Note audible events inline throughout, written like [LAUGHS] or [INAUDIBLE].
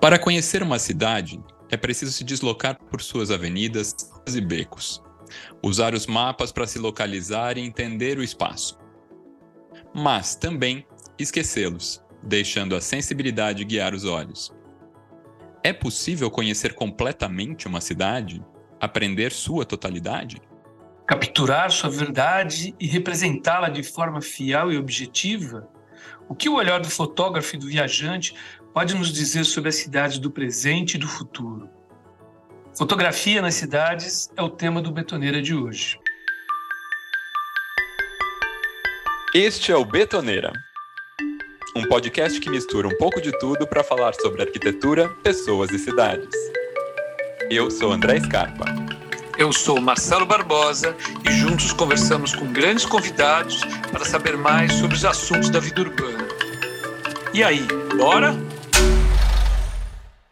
Para conhecer uma cidade, é preciso se deslocar por suas avenidas e becos, usar os mapas para se localizar e entender o espaço. Mas também esquecê-los, deixando a sensibilidade guiar os olhos. É possível conhecer completamente uma cidade? Aprender sua totalidade? Capturar sua verdade e representá-la de forma fiel e objetiva? O que o olhar do fotógrafo e do viajante pode nos dizer sobre as cidades do presente e do futuro? Fotografia nas cidades é o tema do Betoneira de hoje. Este é o Betoneira, um podcast que mistura um pouco de tudo para falar sobre arquitetura, pessoas e cidades. Eu sou André Scarpa. Eu sou Marcelo Barbosa e juntos conversamos com grandes convidados para saber mais sobre os assuntos da vida urbana. E aí, bora?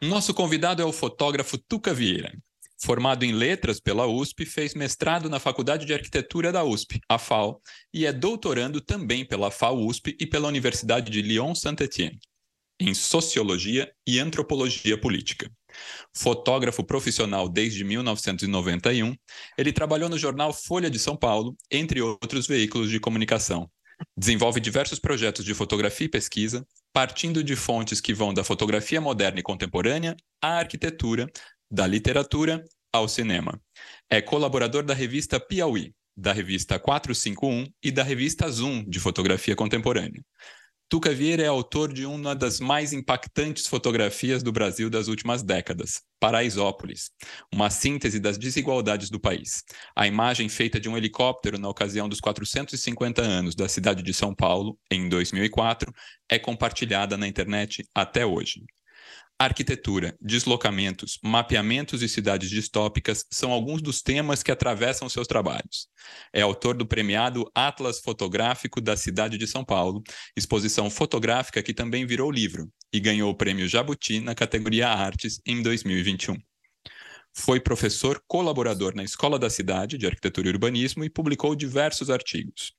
Nosso convidado é o fotógrafo Tuca Vieira. Formado em letras pela USP, fez mestrado na Faculdade de Arquitetura da USP, a FAO, e é doutorando também pela FAO-USP e pela Universidade de Lyon-Saint-Étienne, em Sociologia e Antropologia Política. Fotógrafo profissional desde 1991, ele trabalhou no jornal Folha de São Paulo, entre outros veículos de comunicação. Desenvolve diversos projetos de fotografia e pesquisa, partindo de fontes que vão da fotografia moderna e contemporânea à arquitetura, da literatura ao cinema. É colaborador da revista Piauí, da revista 451 e da revista Zoom de fotografia contemporânea. Tuca Vieira é autor de uma das mais impactantes fotografias do Brasil das últimas décadas, Paraisópolis, uma síntese das desigualdades do país. A imagem feita de um helicóptero na ocasião dos 450 anos da cidade de São Paulo, em 2004, é compartilhada na internet até hoje. Arquitetura, deslocamentos, mapeamentos e cidades distópicas são alguns dos temas que atravessam seus trabalhos. É autor do premiado Atlas Fotográfico da cidade de São Paulo, exposição fotográfica que também virou livro e ganhou o prêmio Jabuti na categoria Artes em 2021. Foi professor colaborador na Escola da Cidade de Arquitetura e Urbanismo e publicou diversos artigos.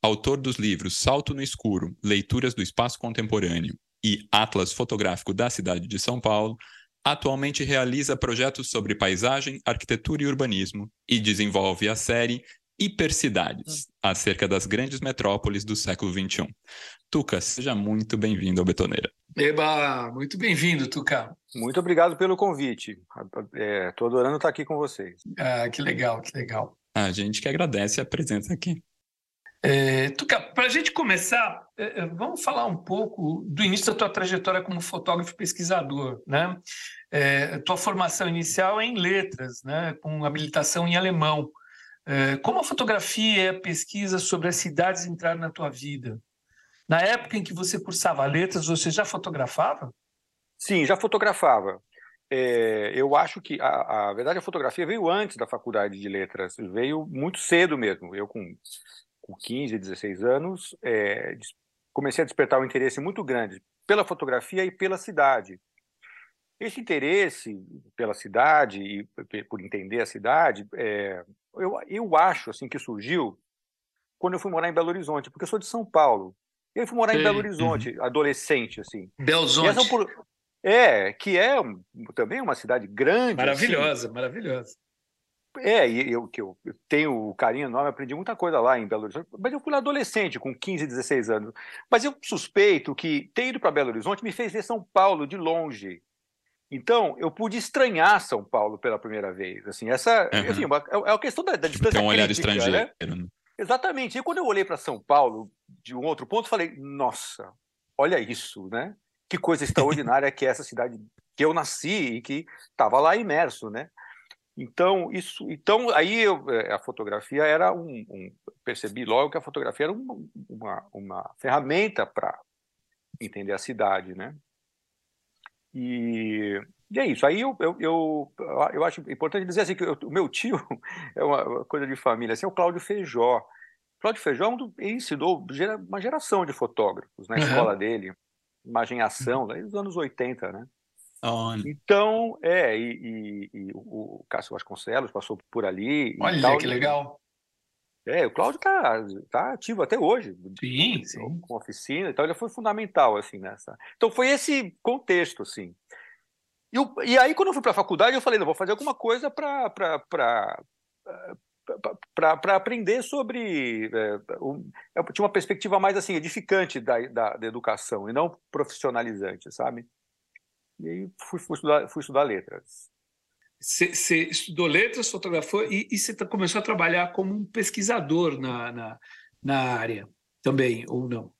Autor dos livros Salto no Escuro, Leituras do Espaço Contemporâneo e Atlas Fotográfico da cidade de São Paulo, atualmente realiza projetos sobre paisagem, arquitetura e urbanismo e desenvolve a série Hipercidades, acerca das grandes metrópoles do século XXI. Tuca, seja muito bem-vindo ao Betoneira. Eba, muito bem-vindo, Tuca. Muito obrigado pelo convite. Estou é, adorando estar aqui com vocês. Ah, que legal, que legal. A gente que agradece a presença aqui. É, Tuca, para a gente começar, é, é, vamos falar um pouco do início da tua trajetória como fotógrafo pesquisador. Né? É, tua formação inicial é em letras, né? com habilitação em alemão. É, como a fotografia e a pesquisa sobre as cidades entraram na tua vida? Na época em que você cursava letras, você já fotografava? Sim, já fotografava. É, eu acho que, a, a verdade, a fotografia veio antes da faculdade de letras, veio muito cedo mesmo. Eu, com com 15, 16 anos, é, comecei a despertar um interesse muito grande pela fotografia e pela cidade. Esse interesse pela cidade e por entender a cidade, é, eu, eu acho assim que surgiu quando eu fui morar em Belo Horizonte, porque eu sou de São Paulo. Eu fui morar Sim. em Belo Horizonte, uhum. adolescente, assim. Belo Horizonte. É, que é também uma cidade grande. Maravilhosa, assim. maravilhosa. É, e eu, que eu, tenho o carinho enorme, aprendi muita coisa lá em Belo Horizonte, mas eu fui lá adolescente, com 15, 16 anos. Mas eu suspeito que ter ido para Belo Horizonte me fez ver São Paulo de longe. Então, eu pude estranhar São Paulo pela primeira vez. Assim, essa uhum. assim, é, é a questão da, da distância Tem um olhar crítica, estrangeiro. Né? Exatamente. E quando eu olhei para São Paulo, de um outro ponto, falei, nossa, olha isso, né? Que coisa extraordinária que é essa cidade que eu nasci e que estava lá imerso, né? Então, isso, então aí eu, é, a fotografia era um, um, Percebi logo que a fotografia era uma, uma, uma ferramenta para entender a cidade, né? E, e, é isso. Aí eu, eu, eu, eu acho importante dizer assim que o meu tio [LAUGHS] é uma coisa de família, assim, é o Cláudio Feijó. Cláudio Feijó é ensinou uma geração de fotógrafos na escola dele, imagem ação, lá nos anos 80, né? Então, é, e, e, e, o Cássio Vasconcelos passou por ali. Olha tal, que legal. É, o Cláudio tá, tá ativo até hoje. Sim, sim. Com oficina e tal, ele foi fundamental, assim, nessa. Então foi esse contexto, assim. E, e aí, quando eu fui para a faculdade, eu falei, não, vou fazer alguma coisa para para aprender sobre. É, um, eu tinha uma perspectiva mais assim, edificante da, da, da, educação e não profissionalizante, sabe? E aí fui, fui, estudar, fui estudar letras. Você estudou letras, fotografou e, e você começou a trabalhar como um pesquisador na, na, na área também, ou não?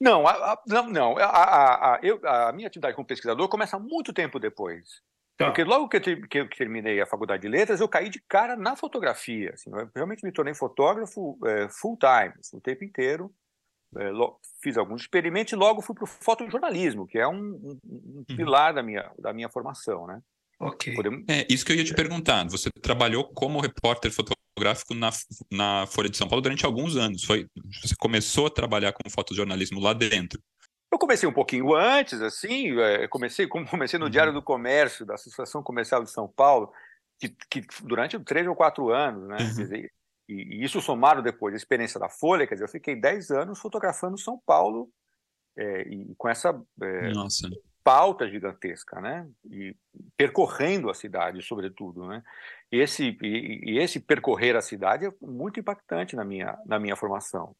Não, a, a, não, não. A, a, eu, a minha atividade como pesquisador começa muito tempo depois. Tá. Porque logo que eu, que eu, terminei a faculdade de letras, eu caí de cara na fotografia. Assim, realmente me tornei fotógrafo é, full time, assim, o tempo inteiro. É, lo, fiz alguns experimentos e logo fui para o fotojornalismo, que é um, um, um uhum. pilar da minha, da minha formação, né? Ok. Podemos... É, isso que eu ia te perguntar. Você trabalhou como repórter fotográfico na, na Folha de São Paulo durante alguns anos. Foi, você começou a trabalhar com fotojornalismo lá dentro. Eu comecei um pouquinho antes, assim, é, comecei, [LAUGHS] comecei no Diário uhum. do Comércio, da Associação Comercial de São Paulo, que, que durante três ou quatro anos, né? Uhum. Dizer, e, e, isso somado depois a experiência da Folha, quer dizer, eu fiquei dez anos fotografando São Paulo é, e com essa é, pauta gigantesca, né? E percorrendo a cidade, sobretudo, né? E esse, e, e esse percorrer a cidade é muito impactante na minha, na minha formação.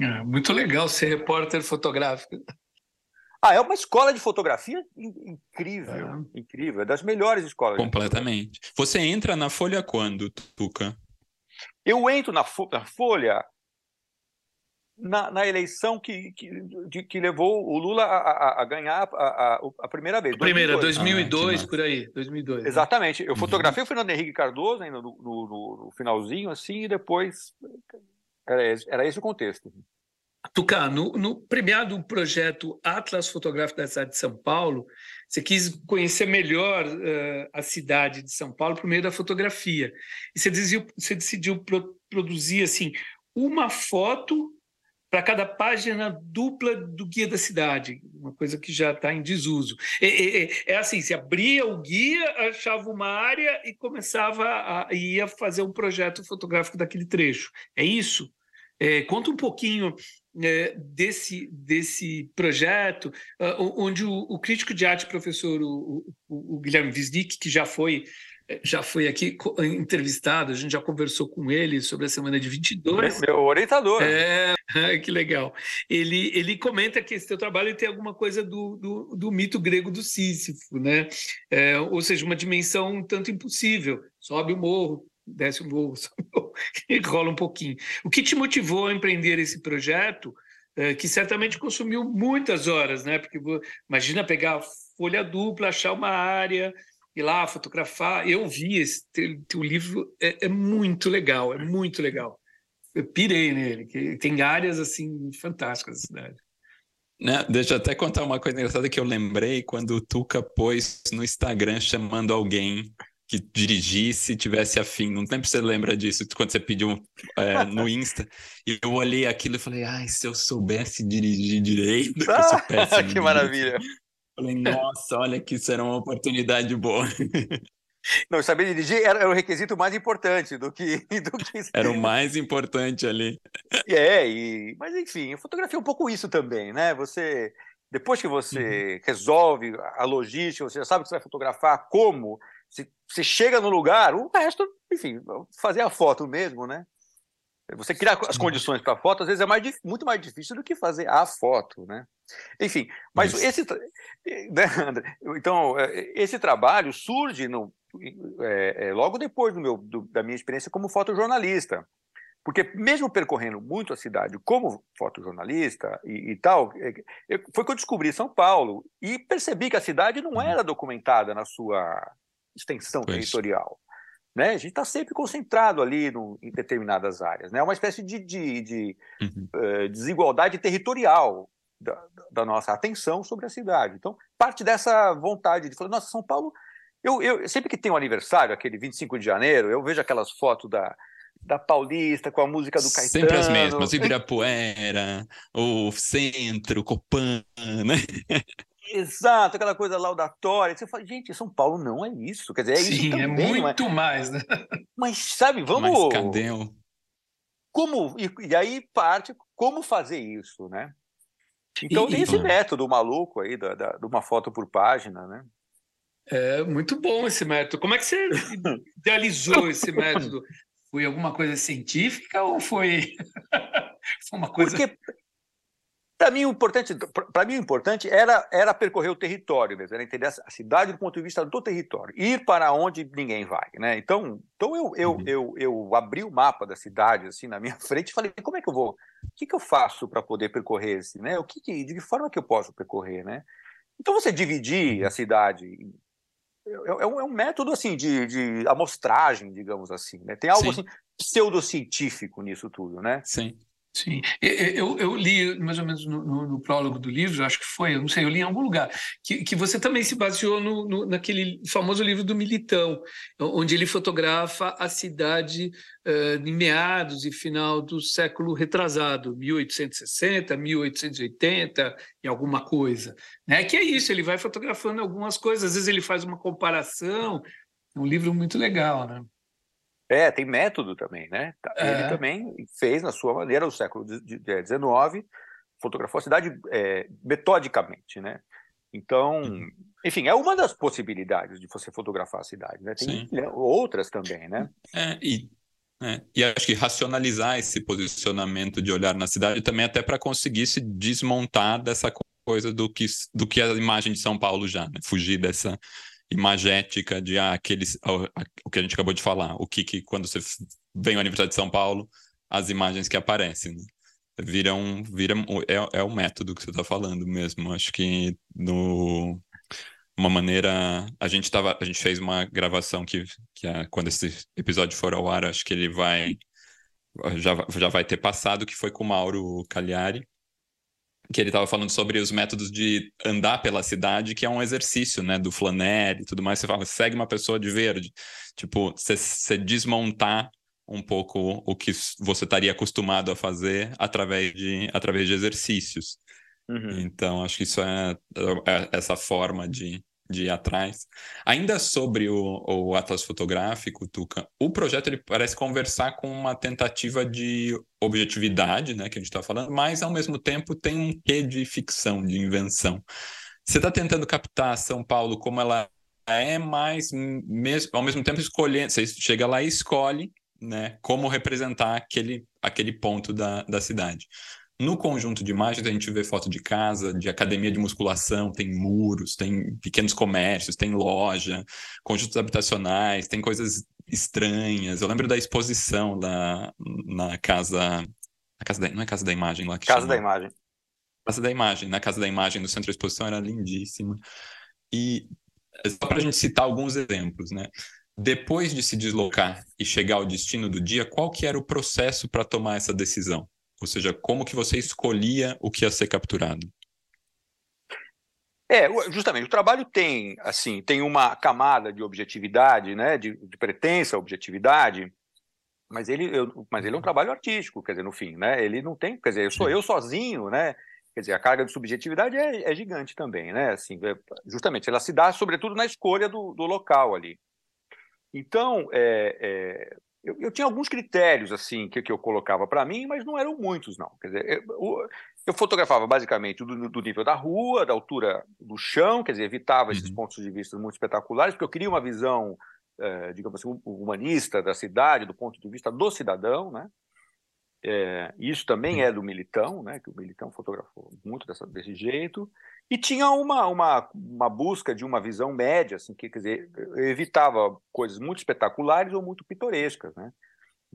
É, muito legal ser repórter fotográfico. Ah, é uma escola de fotografia incrível, é. incrível, é das melhores escolas. Completamente. Você entra na Folha quando, Tuca? Eu entro na, na Folha na, na, eleição que, que, de, que levou o Lula a, a, a ganhar a, a, a, primeira vez. A primeira, 2002, 2002 ah, por aí, 2002. Né? Exatamente. Né? Eu fotografei uhum. o Fernando Henrique Cardoso ainda no, no, no, finalzinho, assim, e depois era esse, era esse o contexto. Tucá, no, no, premiado projeto Atlas Fotográfico da cidade de São Paulo, você quis conhecer melhor uh, a cidade de São Paulo por meio da fotografia. E você decidiu, você decidiu pro, produzir assim uma foto para cada página dupla do guia da cidade, uma coisa que já está em desuso. É, é, é, assim, se abria o guia, achava uma área e começava a ia fazer um projeto fotográfico daquele trecho. É isso? É, conta um pouquinho desse, desse projeto, uh, onde o, o, crítico de arte, professor o, o, o Guilherme Wisnik, que já foi já foi aqui entrevistado, a gente já conversou com ele sobre a semana de 22. Meu orientador. É, [LAUGHS] que legal. Ele, ele comenta que esse teu trabalho tem alguma coisa do, do, do mito grego do Sísifo, né? É, ou seja, uma dimensão um tanto impossível. Sobe o morro, desce o morro, [LAUGHS] rola um pouquinho. O que te motivou a empreender esse projeto, é, que certamente consumiu muitas horas, né? Porque imagina pegar folha dupla, achar uma área ir lá fotografar. Eu vi esse teu, livro, é, é, muito legal, é muito legal. Eu pirei nele, que tem áreas assim fantásticas da cidade. Né? Deixa eu até contar uma coisa engraçada que eu lembrei quando o Tuca pôs no Instagram chamando alguém que dirigisse, tivesse afim. Não se você lembra disso, quando você pediu é, no Insta. E eu olhei aquilo e falei, ai, se eu soubesse dirigir direito, [LAUGHS] péssimo. que maravilha. Falei, nossa, olha que será uma oportunidade boa. [LAUGHS] Não, saber dirigir era o requisito mais importante do que. [LAUGHS] Do que... Era o mais importante ali. É, e... mas enfim, fotografia é um pouco isso também, né? Você, depois que você uhum. resolve a logística, você já sabe que você vai fotografar, como, você chega no lugar, o resto, enfim, fazer a foto mesmo, né? Você criar as condições para a foto, às vezes é mais, muito mais difícil do que fazer a foto, né? Enfim, mas Isso. esse, né, André? Então é, esse trabalho surge no, é, é, logo depois do meu, do, da minha experiência como fotojornalista, porque mesmo percorrendo muito a cidade como fotojornalista e, e tal, é, foi que eu descobri São Paulo e percebi que a cidade não uhum. era documentada na sua extensão pois. territorial. Né? A gente está sempre concentrado ali no, em determinadas áreas. Né? É uma espécie de, de, de uhum. uh, desigualdade territorial da, da, nossa atenção sobre a cidade. Então, parte dessa vontade de falar, nossa, São Paulo. Eu, eu, sempre que tem um aniversário, aquele 25 de janeiro, eu vejo aquelas fotos da, da Paulista com a música do Caetano. Sempre as mesmas, Ibirapuera, o Centro, Copan, né? [LAUGHS] Exato, aquela coisa laudatória. Você fala, gente, São Paulo não é isso. Quer dizer, é Sim, isso é também, é muito mas... mais, né? Mas, sabe, vamos. Cadê o... Como, e, e, aí parte como fazer isso, né? Então e, tem esse método maluco aí da, da, de uma foto por página, né? É muito bom esse método. Como é que você idealizou [LAUGHS] esse método? Foi alguma coisa científica ou foi, [LAUGHS] foi uma coisa? Porque para mim o importante, para mim o importante era era percorrer o território mesmo, era entender a cidade do ponto de vista do território, ir para onde ninguém vai, né? Então, então eu eu, uhum. eu, eu abri o mapa da cidade assim na minha [LAUGHS] frente e falei como é que eu vou, o que, que eu faço para poder percorrer esse, né? O que, que de que forma que eu posso percorrer, né? Então você dividir uhum. a cidade é, é, um, é um método assim de, de amostragem, digamos assim, né? Tem algo Sim. assim pseudocientífico nisso tudo, né? Sim. Sim, eu, eu li mais ou menos no, no, no, prólogo do livro, acho que foi, eu não sei, eu li em algum lugar, que, que você também se baseou no, no, naquele famoso livro do Militão, onde ele fotografa a cidade uh, em meados e final do século retrasado, 1860, 1880 e alguma coisa. Né? Que é isso, ele vai fotografando algumas coisas, às vezes ele faz uma comparação, é um livro muito legal, né? É, tem método também, né? Tá, ele é. também fez, na sua maneira, no século XIX, fotografou a cidade é, metodicamente, né? Então, uhum. enfim, é uma das possibilidades de você fotografar a cidade, né? Tem Sim. outras também, né? É, e, é, e acho que racionalizar esse posicionamento de olhar na cidade também até para conseguir se desmontar dessa coisa do que, do que a imagem de São Paulo já, né? Fugir dessa imagética de ah, aqueles, o que a gente acabou de falar, o que, que quando você vem ao aniversário de São Paulo, as imagens que aparecem. Né? Viram, viram é, é o método que você está falando mesmo. Acho que no uma maneira a gente tava a gente fez uma gravação que, que é, quando esse episódio for ao ar acho que ele vai já, já vai ter passado que foi com o Mauro Cagliari que ele estava falando sobre os métodos de andar pela cidade, que é um exercício, né, do flanelli e tudo mais. Você fala, segue uma pessoa de verde. Tipo, você, você desmontar um pouco o que você estaria acostumado a fazer através de, através de exercícios. Uhum. Então, acho que isso é, é essa forma de, de ir atrás. Ainda sobre o, o Atlas Fotográfico, Tuca, o projeto ele parece conversar com uma tentativa de objetividade, né, que a gente está falando, mas ao mesmo tempo tem um quê de ficção, de invenção. Você está tentando captar São Paulo como ela é, mas mesmo, ao mesmo tempo escolhendo, você chega lá e escolhe né, como representar aquele, aquele ponto da, da cidade. No conjunto de imagens, a gente vê foto de casa, de academia de musculação, tem muros, tem pequenos comércios, tem loja, conjuntos habitacionais, tem coisas estranhas. Eu lembro da exposição da, na casa. Na casa da, não é Casa da Imagem lá que Casa chama. da Imagem. Casa da Imagem. Na Casa da Imagem, no centro de exposição, era lindíssima. E só para a gente citar alguns exemplos, né? Depois de se deslocar e chegar ao destino do dia, qual que era o processo para tomar essa decisão? Ou seja, como que você escolhia o que ia ser capturado? É, justamente, o trabalho tem, assim, tem uma camada de objetividade, né, de, de pretensa objetividade, mas ele, eu, mas ele é um trabalho artístico, quer dizer, no fim, né, ele não tem, quer dizer, eu sou eu sozinho, né, quer dizer, a carga de subjetividade é, é gigante também, né, assim, é, justamente, ela se dá sobretudo na escolha do, do local ali. Então, é, é eu, eu, tinha alguns critérios assim que, que eu colocava para mim, mas não eram muitos, não. Quer dizer, eu, eu fotografava basicamente do, do, nível da rua, da altura do chão, quer dizer, evitava esses uhum. pontos de vista muito espetaculares, porque eu queria uma visão, eh, digamos assim, humanista da cidade, do ponto de vista do cidadão, né? É, isso também é do Militão, né? Que o Militão fotografou muito dessa, desse jeito. E tinha uma, uma, uma busca de uma visão média, assim, que quer dizer, evitava coisas muito espetaculares ou muito pitorescas, né?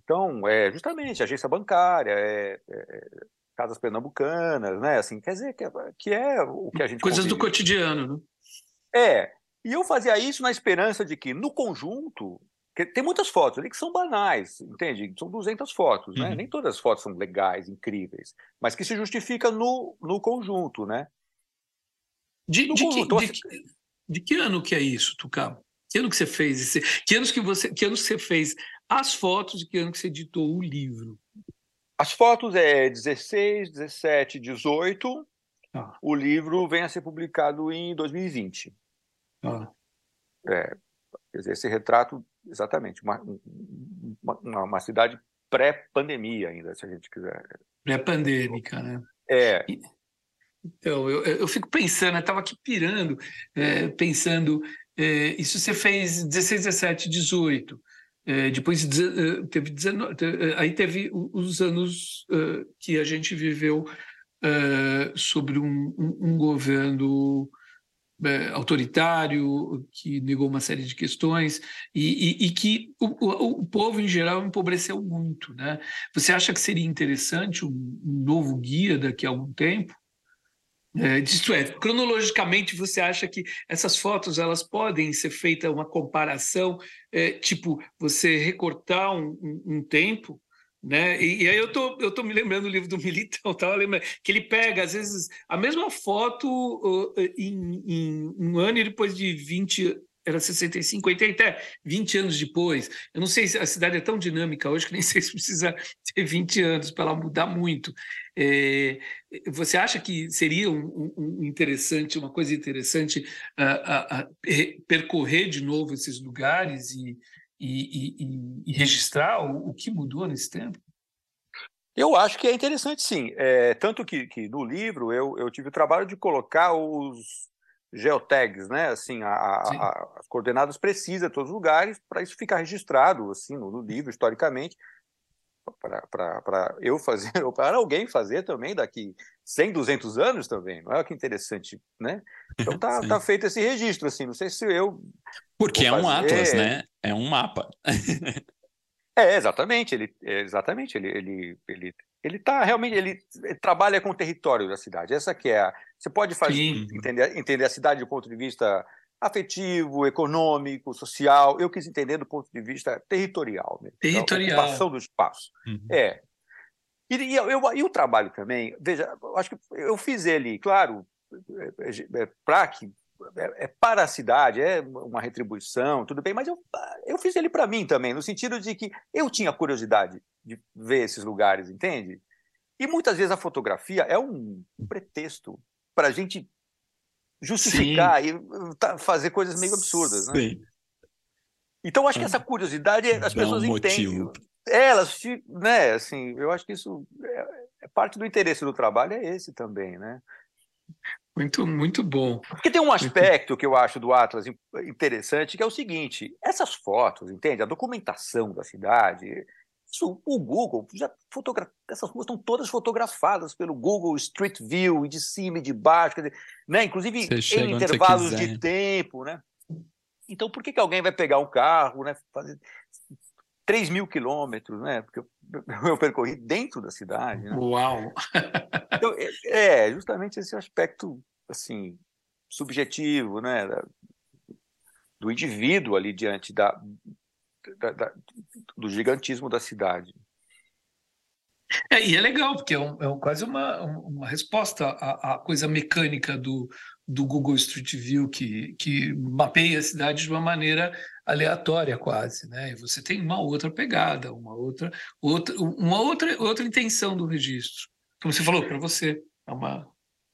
Então, é justamente agência bancária, é, é, casas pernambucanas, né? Assim, quer dizer, que é, que é o que a gente coisas convive. do cotidiano, né? É. E eu fazia isso na esperança de que no conjunto tem muitas fotos ali que são banais, entende? São 200 fotos, né? Uhum. Nem todas as fotos são legais, incríveis, mas que se justifica no, no conjunto, né? De, de, que, de, de, que, ano que é isso, Tucá? Que ano que você fez? Esse, que, anos que, você, que anos que você fez as fotos e que ano que você editou o livro? As fotos é 16, 17, 18. Ah. O livro vem a ser publicado em 2020. Ah. É, quer dizer, esse retrato, exatamente, uma, uma, uma cidade pré-pandemia ainda, se a gente quiser. Pré-pandêmica, né? É. Então, eu, eu fico pensando, eu estava aqui pirando, é, pensando É, isso você fez 16, 17, 18. É, depois é, teve 19, aí teve os anos que a gente viveu sobre um, um, um governo autoritário que negou uma série de questões e, e, e que o, o, o, povo em geral empobreceu muito, né? Você acha que seria interessante um, um novo guia daqui a algum tempo? É, isto é, cronologicamente você acha que essas fotos elas podem ser feita uma comparação, é, tipo você recortar um, um, um tempo, né? E, e, aí eu tô eu tô me lembrando do livro do [LAUGHS] Militão, tá? Lembra que ele pega às vezes a mesma foto uh, em, em, um ano e depois de 20 era 65, 80, até 20 anos depois. Eu não sei se a cidade é tão dinâmica hoje que nem [LAUGHS] sei se precisa ter 20 anos para ela mudar muito. É, você acha que seria um, um, interessante, uma coisa interessante, a, a, a percorrer de novo esses lugares e, e, e, e registrar o, o, que mudou nesse tempo? Eu acho que é interessante, sim. É, tanto que, que no livro eu, eu tive o trabalho de colocar os geotags, né? Assim, a, a, as coordenadas precisas de todos os lugares para isso ficar registrado assim no, no livro historicamente para eu fazer [LAUGHS] ou para alguém fazer também daqui 100, 200 anos também. Não é que interessante, né? Então tá, [LAUGHS] tá feito esse registro assim. Não sei se eu porque é um atlas, né? É um mapa. [LAUGHS] é exatamente. Ele é, exatamente ele ele ele ele tá realmente ele, ele, trabalha com o território da cidade. Essa que é a, você pode fazer entender, entender a cidade do ponto de vista afetivo, econômico, social. Eu quis entender do ponto de vista territorial, mesmo, territorial, da ocupação do espaço. Uhum. É. E, e, eu, e, o trabalho também, veja, acho que eu fiz ele, claro, é, é, é para que é, para a cidade, é uma retribuição, tudo bem, mas eu, eu fiz ele para mim também, no sentido de que eu tinha curiosidade de ver esses lugares, entende? E muitas vezes a fotografia é um pretexto para a gente justificar Sim. e tá, fazer coisas meio absurdas, né? Sim. Então acho que essa curiosidade as Dá pessoas um entendem. É, elas, né, assim, eu acho que isso é, é parte do interesse do trabalho é esse também, né? Muito, muito bom. Porque tem um aspecto que eu acho do Atlas interessante, que é o seguinte: essas fotos, entende? A documentação da cidade, isso, o Google já fotogra... essas ruas estão todas fotografadas pelo Google Street View, e de cima e de baixo, dizer, né? inclusive em intervalos de tempo. Né? Então, por que, que alguém vai pegar um carro, né? fazer 3 mil quilômetros, né? Porque [LAUGHS] eu, percorri dentro da cidade. Né? Uau! Então, é, é justamente esse aspecto assim subjetivo, né? do indivíduo ali diante da, da, da, do gigantismo da cidade. É, e é legal, porque é, um, é quase uma, uma resposta à, à, coisa mecânica do, do Google Street View, que, que mapeia a cidade de uma maneira aleatória quase, né? E você tem uma outra pegada, uma outra, outra, uma outra, outra intenção do registro. Como você falou, para você, é uma,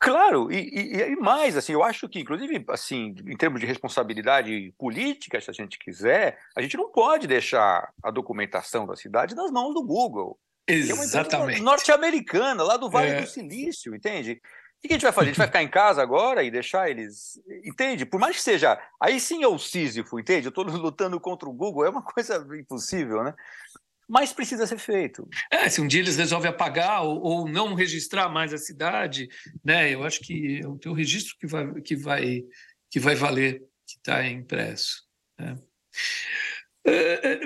Claro, e, e, e, mais, assim, eu acho que, inclusive, assim, em termos de responsabilidade política, se a gente quiser, a gente não pode deixar a documentação da cidade nas mãos do Google. Exatamente. É norte-americana, lá do Vale é. do Silício, entende? O que a gente vai fazer? A gente vai ficar em casa agora e deixar eles. Entende? Por mais que seja. Aí sim é o Sísifo, entende? Eu estou lutando contra o Google, é uma [LAUGHS] coisa impossível, né? Mas precisa ser feito. É, se um dia eles resolvem apagar ou, ou, não registrar mais a cidade, né? Eu acho que é o teu registro que vai que vai que vai valer, que está impresso. Né? É, é,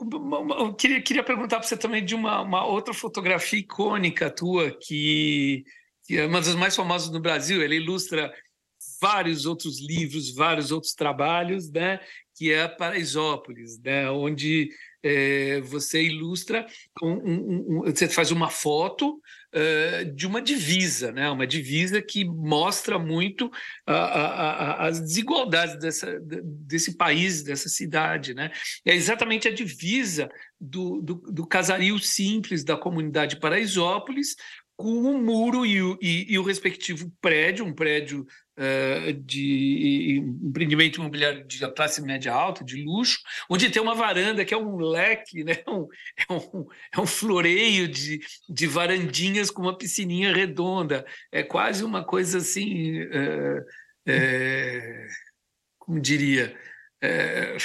eu queria, queria perguntar para você também de uma, uma, outra fotografia icônica tua que, que é uma das mais famosas no Brasil. Ela ilustra vários outros livros, vários outros trabalhos, né? Que é Paraisópolis, né? Onde é, você ilustra, um, um, um, você faz uma foto uh, de uma divisa, né? uma divisa que mostra muito a, a, a, as desigualdades dessa, desse país, dessa cidade. Né? É exatamente a divisa do, do, do casario simples da comunidade Paraisópolis com o muro e o, e, e o respectivo prédio, um prédio uh, de empreendimento imobiliário de classe média alta, de luxo, onde tem uma varanda que é um leque, né? [LAUGHS] um, é, um, é um floreio de, de varandinhas com uma piscininha redonda. É quase uma coisa assim. Uh, como diria, é,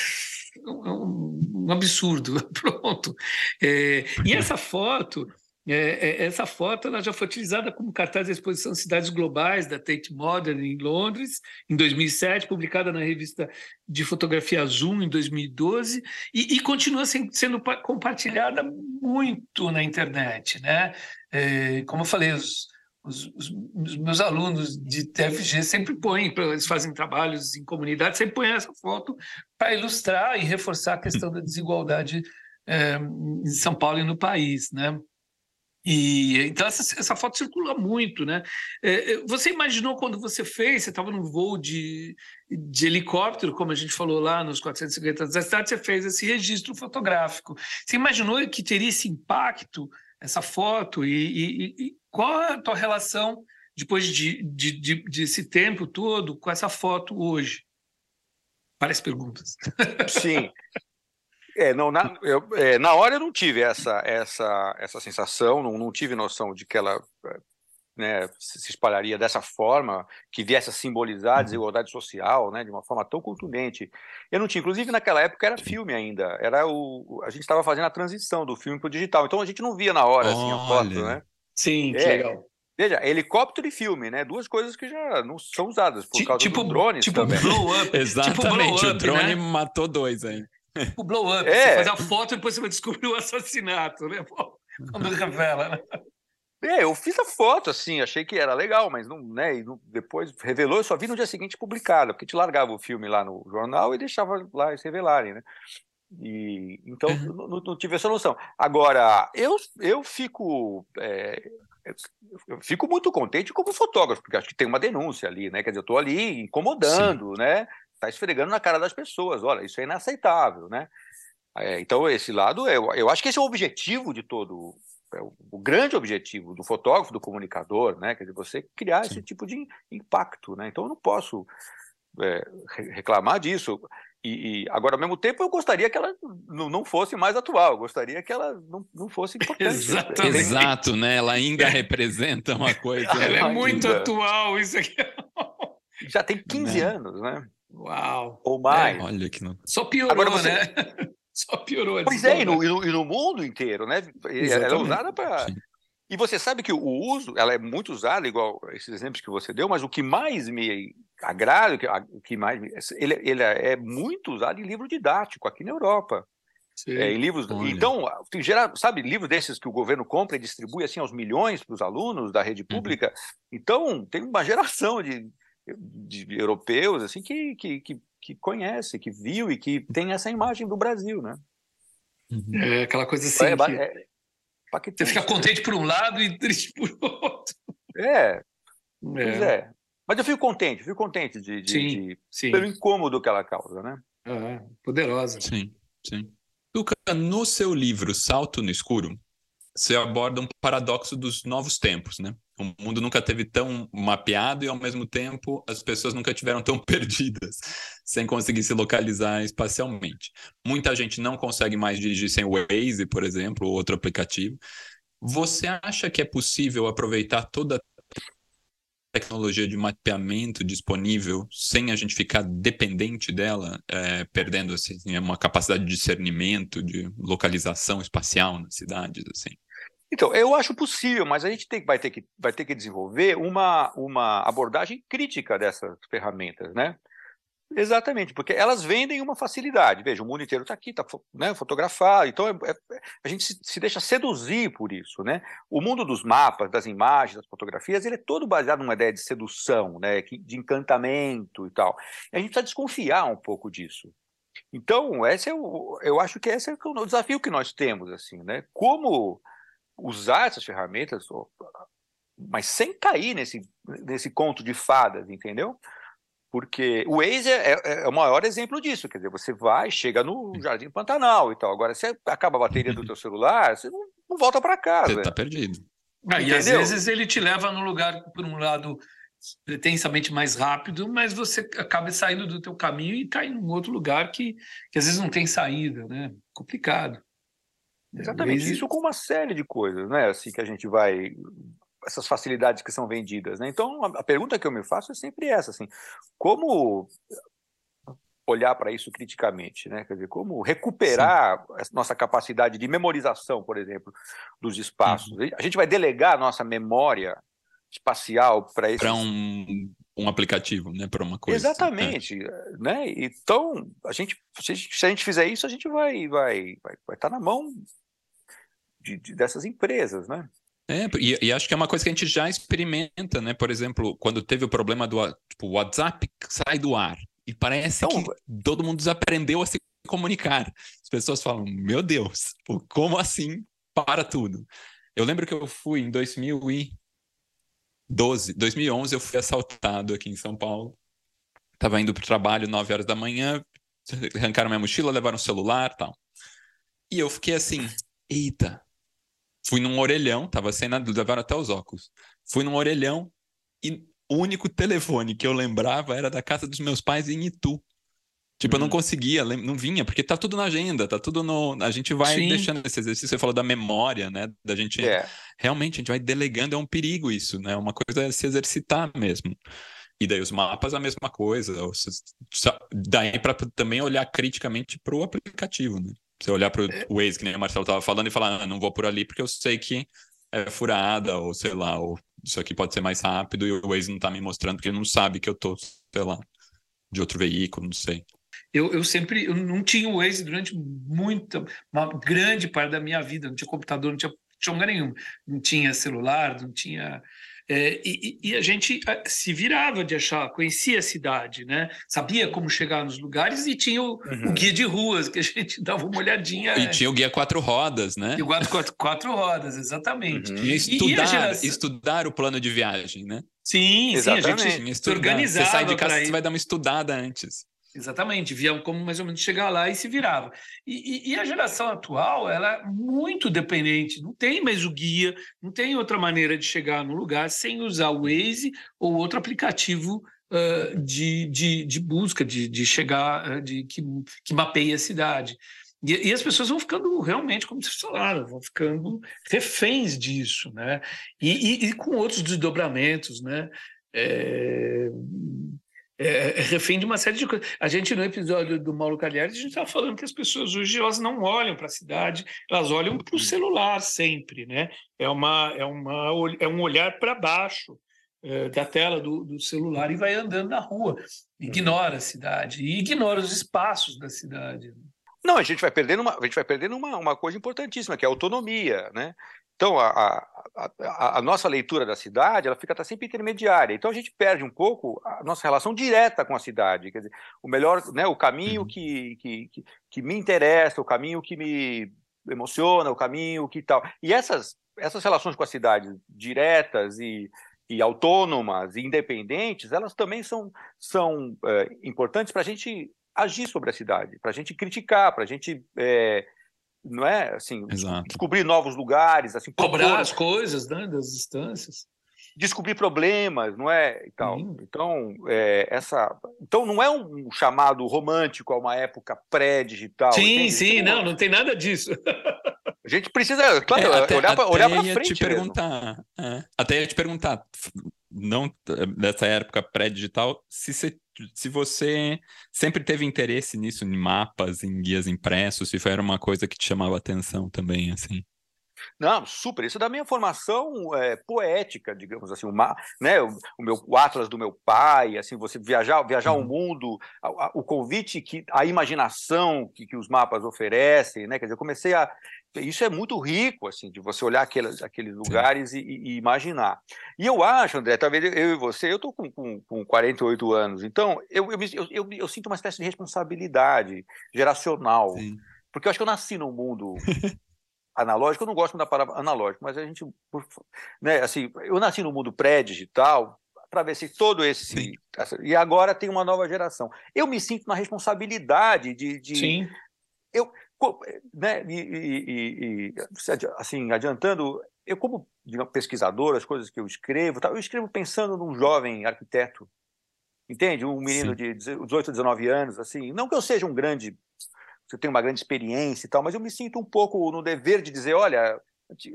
um, um, absurdo, [LAUGHS] pronto. É, e essa foto, é, é, essa foto ela já foi utilizada como cartaz da exposição Cidades Globais da Tate Modern em Londres, em 2007, publicada na revista de fotografia Zoom em 2012, e, e continua sendo compartilhada muito na internet. Né? É, como eu falei, os, os, os, meus alunos de TFG sempre põem, eles fazem trabalhos em comunidade, sempre põem essa foto para ilustrar e reforçar a questão da desigualdade é, em São Paulo e no país, né? E então essa, essa foto circula muito, né? É, é você imaginou quando você fez? Você estava num voo de, de helicóptero, como a gente falou lá nos 450 da cidade, você fez esse registro fotográfico. Você imaginou que teria esse impacto, essa foto? E, e, e qual a tua relação depois de, de, de, desse tempo todo com essa foto hoje? Várias perguntas. Sim. [LAUGHS] É, não, na, eu, é, na hora eu não tive essa, essa, essa sensação, não, não tive noção de que ela né, se espalharia dessa forma, que viesse a simbolizar a uhum. desigualdade social, né, de uma forma tão contundente. Eu não tinha, inclusive naquela época era filme ainda, era o, a gente estava fazendo a transição do filme para o digital, então a gente não via na hora assim, a foto, né? Sim, é, legal. Veja, helicóptero e filme, né? Duas coisas que já não são usadas por causa tipo, dos drones tipo também. Blow up. Exatamente, tipo blow up, o drone né? matou dois aí. O blow up, é. você faz a foto e depois você vai descobrir o assassinato, né? Quando revela, né? É, eu fiz a foto, assim, achei que era legal, mas não, né, e depois revelou, eu só vi no dia seguinte publicada, porque te largava o filme lá no jornal e deixava lá eles revelarem, né? E, então, uhum. não, não, tive essa noção. Agora, eu, eu fico. É, eu fico muito contente como fotógrafo, porque acho que tem uma denúncia ali, né? Quer dizer, eu estou ali incomodando, Sim. né? Está esfregando na cara das pessoas. Olha, isso é inaceitável, né? É, então, esse lado, eu, eu acho que esse é o objetivo de todo. É o, o, grande objetivo do fotógrafo, do comunicador, né? Quer dizer, você criar Sim. esse tipo de impacto, né? Então, eu não posso é, reclamar disso. E, e, agora, ao mesmo tempo, eu gostaria que ela não, não fosse mais atual, eu gostaria que ela não, não fosse importante. Exatamente. Exato, né? Ela [LAUGHS] ainda representa uma coisa. ela é muito ainda. atual, isso aqui. Já tem 15 né? anos, né? Uau! Ou mais. É, olha que não. Só piorou, agora você... né? [LAUGHS] Só piorou. Pois é, e no, e no, mundo inteiro, né? Exatamente. Ela é usada para. E você sabe que o uso, ela é muito usada, igual esses exemplos que você deu, mas o que mais me agrada, o que mais ele, ele é muito usado em livro didático aqui na Europa. É, em livros, então, gera, sabe, livros desses que o governo compra e distribui assim aos milhões para os alunos da rede uhum. pública. Uhum. Então, tem uma geração de, de europeus assim que, que, que, que, conhece, que viu e que tem essa imagem do Brasil, né? Uhum. É aquela coisa assim. É, que... é, você fica contente por um lado e triste por outro. É, pois é. é. Mas eu fico contente, fico contente de, de, sim, de sim. pelo incômodo que ela causa, né? É, poderosa. Sim, sim. Tuca, no seu livro Salto no Escuro, você aborda um paradoxo dos novos tempos, né? O mundo nunca teve tão mapeado e, ao mesmo tempo, as pessoas nunca tiveram tão [LAUGHS] perdidas, sem conseguir se localizar espacialmente. Muita gente não consegue mais dirigir sem o Waze, por exemplo, ou outro aplicativo. Você acha que é possível aproveitar toda a tecnologia de mapeamento disponível sem a gente ficar dependente dela, é, perdendo assim, uma capacidade de discernimento, de localização espacial nas cidades? assim? Então, eu acho possível, mas a gente tem, vai, ter que, vai ter que desenvolver uma, uma abordagem crítica dessas ferramentas, né? Exatamente, porque elas vendem uma facilidade. Veja, o mundo inteiro está aqui, está né, fotografado. Então, é, é, a gente se, se, deixa seduzir por isso. Né? O mundo dos mapas, das imagens, das fotografias, ele é todo baseado numa ideia de sedução, né, de encantamento e tal. E a gente precisa desconfiar um pouco disso. Então, esse é o, eu acho que esse é o desafio que nós temos. assim, né? Como usar essas ferramentas, mas sem cair nesse, nesse conto de fadas, entendeu? Porque o Waze é, é, é, o maior exemplo disso. Quer dizer, você vai, chega no Jardim Pantanal e tal. Agora, se acaba a bateria do teu celular, você não, não volta para casa. Você está perdido. Ah, e às vezes ele te leva num lugar, por um lado, pretensamente mais rápido, mas você acaba saindo do teu caminho e está em um outro lugar que, que às vezes não tem saída, né? Complicado. Exatamente, isso com uma série de coisas, né? Assim que a gente vai essas facilidades que são vendidas, né? Então a, pergunta que eu me faço é sempre essa, assim, como olhar para isso criticamente, né? Quer dizer, como recuperar Sim. nossa capacidade de memorização, por exemplo, dos espaços. Uhum. A gente vai delegar a nossa memória espacial para esse para um, um aplicativo, né, para uma coisa. Exatamente, é. né? Então a gente se a gente fizer isso a gente vai vai vai, vai estar tá na mão de, de, dessas empresas, né? É, e, e, acho que é uma coisa que a gente já experimenta, né? Por exemplo, quando teve o problema do tipo, WhatsApp sai do ar e parece então, que todo mundo desaprendeu a se comunicar. As pessoas falam: Meu Deus, como assim para tudo? Eu lembro que eu fui em 2012, 2011, eu fui assaltado aqui em São Paulo. Tava indo para o trabalho 9 horas da manhã, arrancaram minha mochila, levaram o celular tal. E eu fiquei assim: Eita, Fui num orelhão, tava sem nada, levaram até os óculos. Fui num orelhão e o único telefone que eu lembrava era da casa dos meus pais em Itu. Tipo, eu não uhum. conseguia, não vinha, porque tá tudo na agenda, tá tudo no. A gente vai Sim. deixando esse exercício, você falou da memória, né? Da gente. É. Realmente, a gente vai delegando, é um perigo isso, né? Uma coisa é se exercitar mesmo. E daí os mapas a mesma coisa. Daí para também olhar criticamente para o aplicativo, né? Você olhar para o. Waze, que nem o Marcelo estava falando, e falar, ah, não vou por ali porque eu sei que é furada, ou sei lá, ou isso aqui pode ser mais rápido, e o Waze não está me mostrando, porque ele não sabe que eu tô, sei lá, de outro veículo, não sei. Eu, eu sempre eu não tinha o Waze durante muita, uma grande parte da minha vida, não tinha computador, não tinha, tinha lugar nenhum, não tinha celular, não tinha é, e, e, a gente se virava de achar, conhecia a cidade, né? sabia como chegar nos lugares e tinha o, uhum. o guia de ruas, que a gente [LAUGHS] dava uma olhadinha. E tinha o guia quatro rodas, né? E o guia quatro, quatro rodas, exatamente. Uhum. E estudar, e geração... estudar o plano de viagem, né? Sim, Exatamente. sim, a gente se organizava. Você sai de casa, você vai dar uma estudada antes. Exatamente, via como mais ou menos chegar lá e se virava. E, e, e, a geração atual, ela é muito dependente, não tem mais o guia, não tem outra maneira de chegar no lugar sem usar o Waze ou outro aplicativo uh, de, de, de, busca, de, de chegar, de, que, que mapeia a cidade. E, e, as pessoas vão ficando realmente, como vocês falaram, vão ficando reféns disso, né? E, e com outros desdobramentos, né? É, é, é, refém de uma série de coisas. A gente, no episódio do Mauro Cagliari, a gente estava falando que as pessoas hoje elas não olham para a cidade, elas olham para o uhum. celular sempre, né? É, uma, é, uma, é um olhar para baixo é, da tela do, do, celular e vai andando na rua. Ignora a cidade e ignora os espaços da cidade. Não, a gente vai perdendo uma, a gente vai perdendo uma, uma coisa importantíssima, que é a autonomia, né? Então, a, a, a, nossa leitura da cidade ela fica tá sempre intermediária. Então, a gente perde um pouco a nossa relação direta com a cidade. Quer dizer, o melhor, né, o caminho uhum. que, que, que, que me interessa, o caminho que me emociona, o caminho que tal. E essas, essas relações com a cidade diretas e, e autônomas e independentes, elas também são, são é, importantes para a gente agir sobre a cidade, para a gente criticar, para a gente é, não é? Assim Exato. descobrir novos lugares assim cobrar propor, as coisas né, das distâncias. Descobrir problemas não é? E tal. Então é, essa então não é um chamado romântico a uma época pré-digital sim entende? sim então, não não tem nada disso. A gente precisa claro, é, até, olhar para olhar para frente te perguntar é, até ia te perguntar não dessa época pré-digital se você se você sempre teve interesse nisso, em mapas, em guias impressos, se foi era uma coisa que te chamava atenção também, assim. Não, super. Isso é da minha formação é, poética, digamos assim, uma, né, o, o, meu o atlas do meu pai, assim, você viajar, viajar uhum. o mundo, a, a, o convite que a imaginação que, que os mapas oferecem, né? Quer dizer, eu comecei a isso é muito rico, assim, de você olhar aqueles, aqueles lugares e, e, imaginar. E eu acho, André, talvez eu e você, eu estou com, com, com 48 anos, então eu, eu, eu, eu, eu sinto uma espécie de responsabilidade geracional. Sim. Porque eu acho que eu nasci num mundo [LAUGHS] analógico, eu não gosto da palavra analógico, mas a gente, né, assim, eu nasci no mundo pré-digital, atravessei todo esse, e agora tem uma nova geração. Eu me sinto na responsabilidade de, de Sim. eu, né, e, e, e, assim, adiantando, eu como digamos, pesquisador, as coisas que eu escrevo, eu escrevo pensando num jovem arquiteto, entende? Um menino Sim. de 18, 19 anos, assim, não que eu seja um grande eu tenho uma grande experiência e tal, mas eu me sinto um pouco no dever de dizer, olha,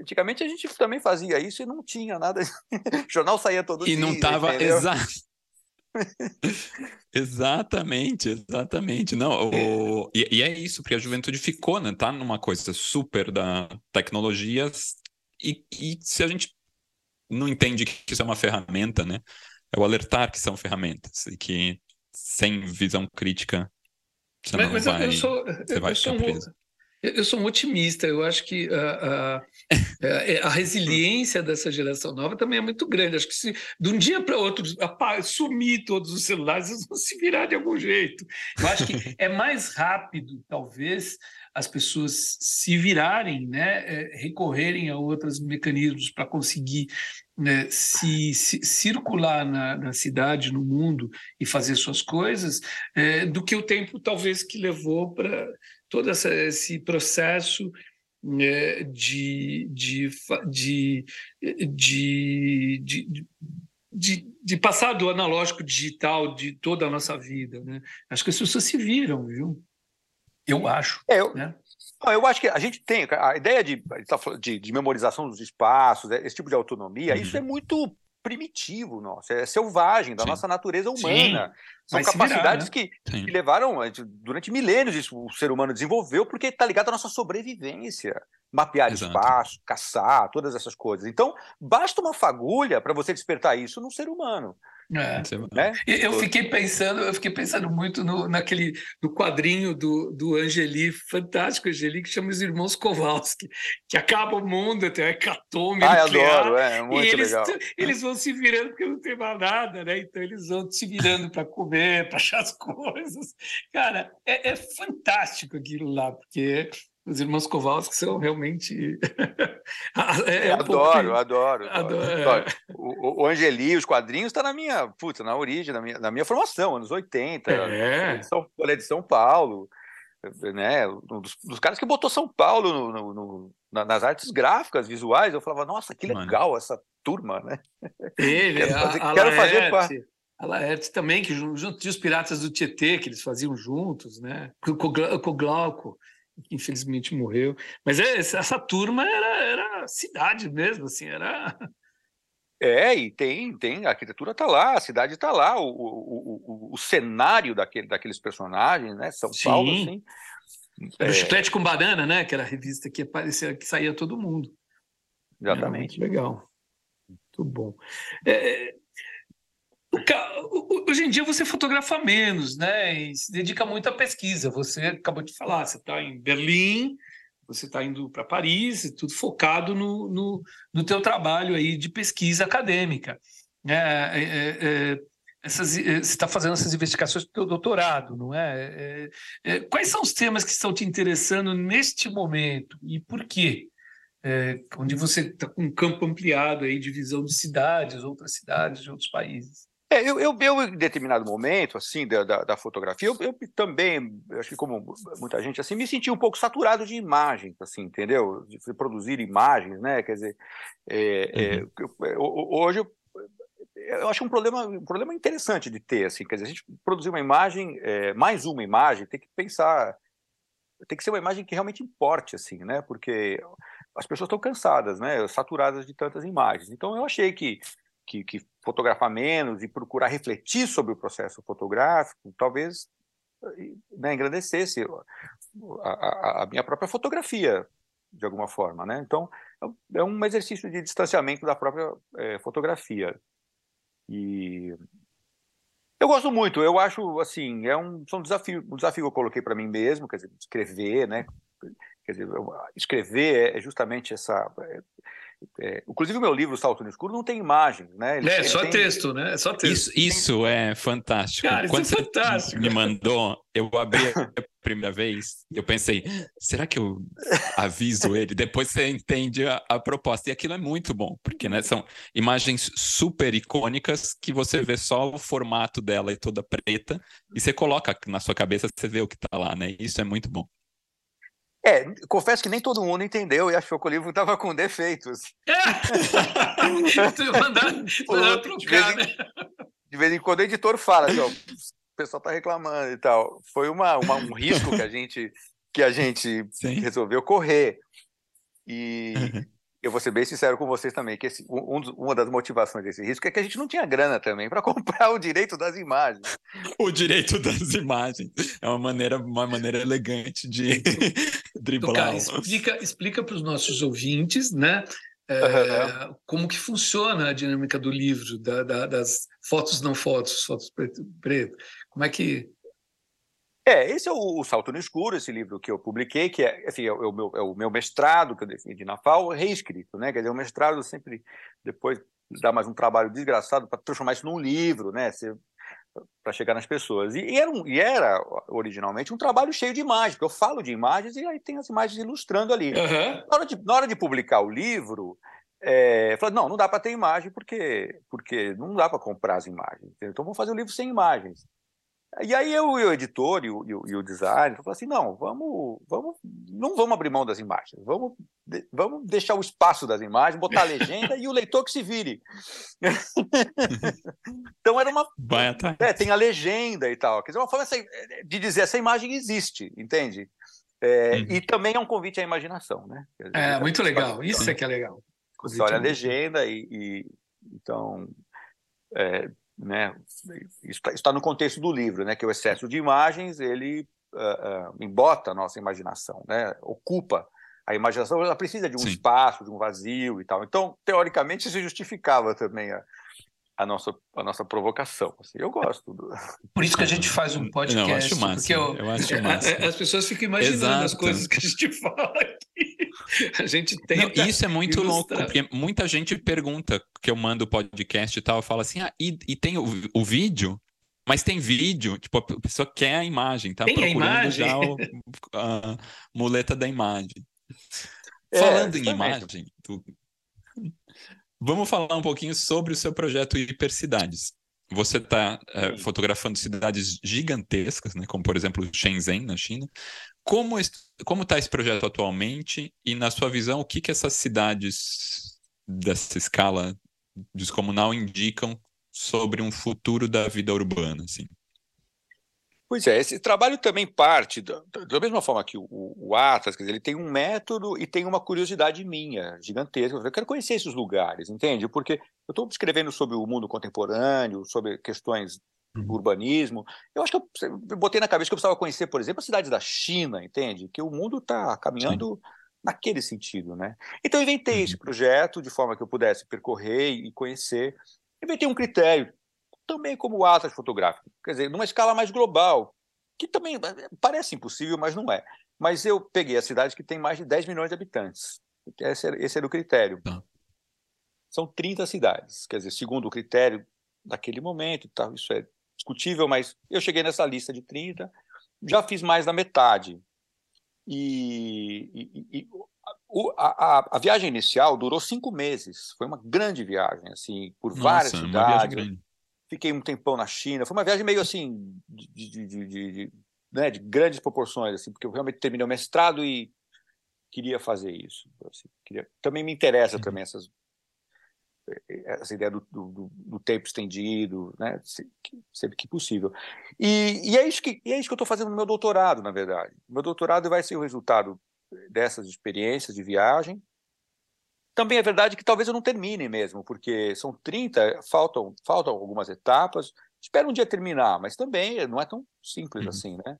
antigamente a gente também fazia isso e não tinha nada, o [LAUGHS] jornal saía todo e dia. E não estava, exato. Exatamente, exatamente. Não, o... e, e, é isso, porque a juventude ficou, né? Tá numa coisa super da tecnologia e, e se a gente não entende que isso é uma ferramenta, né? É o alertar que são ferramentas e que sem visão crítica você mas, não mas vai, eu sou, você vai eu ficar preso. Eu sou um otimista, eu acho que a, a, a, resiliência dessa geração nova também é muito grande. Acho que se de um dia para outro sumir todos os celulares, [LAUGHS] eles vão se virar de algum jeito. Eu acho que é mais rápido, talvez, as pessoas se virarem, né, é, recorrerem a outros mecanismos para conseguir né, se, se, circular na, na, cidade, no mundo e fazer suas coisas, é, do que o tempo talvez que levou para todo essa, esse processo né, de, de, de, de, de, de, de passar do analógico digital de toda a nossa vida. Né? Acho que as pessoas se viram, viu? Eu acho. É, eu, né? eu acho que a gente tem a ideia de, de, de memorização dos espaços, esse tipo de autonomia, uhum. isso é muito primitivo nosso, é selvagem, da Sim. nossa natureza humana. Sim. São capacidades virar, né? que, que, levaram, durante milênios, isso o ser humano desenvolveu, porque está ligado à nossa sobrevivência. Mapear Exato. espaço, caçar, todas essas coisas. Então, basta uma fagulha para você despertar isso no ser humano. É. Né? Eu fiquei pensando, eu fiquei pensando muito no, naquele no quadrinho do, do Angeli, fantástico Angeli, que chama os irmãos Kowalski, que acaba o mundo, tem a hecatombe ah, adoro, é, muito e eles, legal. eles vão se virando porque não tem mais nada, né? Então eles vão se virando para comer, para achar as [LAUGHS] coisas. Cara, é, é fantástico aquilo lá, porque os irmãos Kowalski são realmente. [LAUGHS] é, é um adoro, adoro, adoro, adoro. É. O, o Angeli, os quadrinhos, está na minha, puta, na origem, na minha, na minha formação, anos 80. É. São, é de São Paulo. Né, um dos, dos, caras que botou São Paulo no, no, no, nas artes gráficas, visuais, eu falava, nossa, que legal Mano. essa turma, né? Ele, quero fazer, a, a quero fazer parte. A Laerte também, que junto tinha os Piratas do Tietê, que eles faziam juntos, né? Com, com o Glauco que infelizmente morreu. Mas é, essa turma era, era cidade mesmo, assim, era. [LAUGHS] É, e tem, tem, a arquitetura está lá, a cidade está lá, o, o, o, o, cenário daquele, daqueles personagens, né? São Sim. Paulo, assim. Era é... o Chiclete com Banana, né? Que era a revista que aparecia, que saía todo mundo. Exatamente. legal. Muito bom. É, Hoje em dia você fotografa menos, né? E se dedica muito à pesquisa. Você acabou de falar, você está em Berlim, você está indo para Paris, tudo focado no, no, no teu trabalho aí de pesquisa acadêmica. É, é, é, é essas, é, você está fazendo essas investigações do teu doutorado, não é? é? Quais são os temas que estão te interessando neste momento e por quê? onde você está com um campo ampliado aí de visão de cidades, outras cidades de outros países. É, eu, eu, eu, em determinado momento, assim, da, da, da fotografia, eu, eu, também, acho que como muita gente, assim, me senti um pouco saturado de imagens, assim, entendeu? De produzir imagens, né? Quer dizer, é, uhum. é, hoje eu, eu acho um problema, um problema interessante de ter, assim, quer dizer, a gente produzir uma imagem, é, mais uma imagem, tem que pensar, tem que ser uma imagem que realmente importe, assim, né? Porque as pessoas estão cansadas, né? Saturadas de tantas imagens. Então eu achei que que, que fotografar menos e procurar refletir sobre o processo fotográfico, talvez né, engrandecesse a, a, a, minha própria fotografia, de alguma forma. Né? Então, é um exercício de distanciamento da própria é, fotografia. E eu gosto muito, eu acho assim, é um, um desafio, um desafio que eu coloquei para mim mesmo, quer dizer, escrever, né? Quer dizer, escrever é justamente essa é, inclusive o meu livro Salto no Escuro não tem imagens, né? Ele, é, só tem... texto, né? É só texto. Isso, isso é fantástico. Cara, Quando isso é fantástico. me mandou, eu abri [LAUGHS] a primeira vez, eu pensei, será que eu aviso ele? Depois você entende a, a, proposta. E aquilo é muito bom, porque né, são imagens super icônicas que você vê só o formato dela e toda preta, e você coloca na sua cabeça, você vê o que está lá, né? Isso é muito bom. É, confesso que nem todo mundo entendeu e achou que o livro estava com defeitos. [LAUGHS] É. mandar, mandar trocar, né? De vez em quando o editor fala assim, ó, o pessoal está reclamando e tal. Foi uma, uma, um risco que a gente, que a gente resolveu correr. E, eu vou ser bem sincero com vocês também, que esse, um, uma das motivações desse risco é que a gente não tinha grana também para [LAUGHS] comprar o direito das imagens. O direito das imagens é uma maneira, uma maneira elegante de [LAUGHS] driblar. explica explica para os nossos ouvintes, né? É, como que funciona a dinâmica do livro, da, da, das fotos não fotos, fotos preto, preto. Como é que é, esse é o, o, Salto no Escuro, esse livro que eu publiquei, que é, assim, é, o, meu, é o meu mestrado que eu defendi na FAO, reescrito, né? Quer dizer, o mestrado sempre depois dá mais um trabalho desgraçado para transformar isso num livro, né? Para chegar nas pessoas. E, e, era um, e, era originalmente um trabalho cheio de imagens, porque eu falo de imagens e aí tem as imagens ilustrando ali. Uhum. Na, hora de, na hora de publicar o livro, é, falei, não, não dá para ter imagem porque, porque não dá para comprar as imagens. Então vamos fazer o um livro sem imagens. E aí eu e o editor e o, e o, e o designer falaram assim, não, vamos, vamos, não vamos abrir mão das imagens, vamos, vamos deixar o espaço das imagens, botar a legenda e o leitor que se vire. [LAUGHS] então era uma... É, tem a legenda e tal, quer dizer, uma forma de dizer essa imagem existe, entende? É, uhum. E também é um convite à imaginação, né? Dizer, é, muito legal, isso é que é legal. Você olha a legenda e, e então... É, né? Está, está no contexto do livro, né? Que o excesso de imagens ele uh, uh, embota a nossa imaginação, né? Ocupa a imaginação, ela precisa de um Sim. espaço, de um vazio e tal. Então, teoricamente, isso justificava também a, a nossa, a nossa provocação. Assim, eu gosto. Do... [LAUGHS] Por isso que a gente faz um podcast. Não, eu acho massa. Porque eu, eu acho massa. [LAUGHS] As pessoas ficam imaginando Exato. as coisas que a gente [LAUGHS] fala aqui. [LAUGHS] A gente tem. Isso é muito ilustrar. louco, porque muita gente pergunta que eu mando podcast e tal, fala assim: ah, e, e tem o, o vídeo? Mas tem vídeo, tipo, a pessoa quer a imagem, tá tem procurando já o, a muleta da imagem. [LAUGHS] É, Falando em imagem, tu... vamos falar um pouquinho sobre o seu projeto Hipercidades. Você está é, fotografando cidades gigantescas, né, como por exemplo Shenzhen, na China, como está esse projeto atualmente e, na sua visão, o que, que essas cidades dessa escala descomunal indicam sobre um futuro da vida urbana? Assim? Pois é, esse trabalho também parte, da, da mesma forma que o, o, Atlas, quer dizer, ele tem um método e tem uma curiosidade minha, gigantesca. Eu quero conhecer esses lugares, entende? Porque eu estou escrevendo sobre o mundo contemporâneo, sobre questões. Urbanismo. Eu acho que eu, eu, botei na cabeça que eu precisava conhecer, por exemplo, as cidades da China, entende? Que o mundo está caminhando Sim. naquele sentido, né? Então eu inventei uhum. esse projeto de forma que eu pudesse percorrer e conhecer. Inventei um critério, também como o Atlas fotográfico, quer dizer, numa escala mais global, que também eh, parece impossível, mas não é. Mas eu peguei as cidades que têm mais de 10 milhões de habitantes. Esse era, esse era o critério. Tá. São 30 cidades, quer dizer, segundo o critério daquele momento, tá, isso é discutível, mas eu cheguei nessa lista de 30, já fiz mais da metade. E, e, e a, a, a, viagem inicial durou cinco meses. Foi uma grande viagem, assim, por Nossa, várias cidades. Fiquei um tempão na China. Foi uma viagem meio assim, de, de, de, de, né, de grandes proporções, assim, porque eu realmente terminei o mestrado e queria fazer isso. Assim, queria... Também me interessa uhum. também essas essa ideia do, do, do, tempo estendido, né? sempre que possível. E, e, é isso que, é isso que eu estou fazendo no meu doutorado, na verdade. O meu doutorado vai ser o resultado dessas experiências de viagem. Também é verdade que talvez eu não termine mesmo, porque são 30, faltam, faltam algumas etapas. Espero um dia terminar, mas também não é tão simples uhum. assim, né?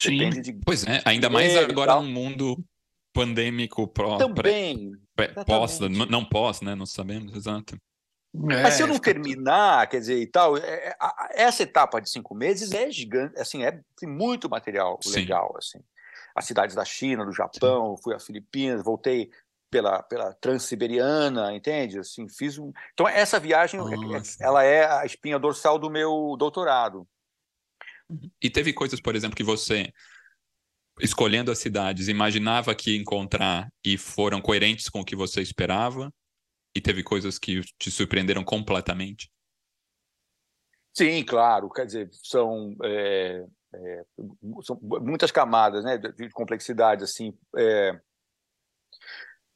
Sim. De... Pois é, ainda mais agora num mundo pandêmico pró, também pré, pós, não pós, né? Não sabemos, exato. É, Mas se eu não terminar, quer dizer, e tal, é, é essa etapa de cinco meses é gigante, assim, é tem muito material Sim. legal, assim. As cidades da China, do Japão, Sim. fui às Filipinas, voltei pela, pela Transiberiana, entende? Assim, fiz um... Então essa viagem, é, Nossa. ela é a espinha dorsal do meu doutorado. E teve coisas, por exemplo, que você escolhendo as cidades, imaginava que ia encontrar e foram coerentes com o que você esperava? E teve coisas que te surpreenderam completamente? Sim, claro. Quer dizer, são, é, é, são muitas camadas né, de complexidade. Assim, é,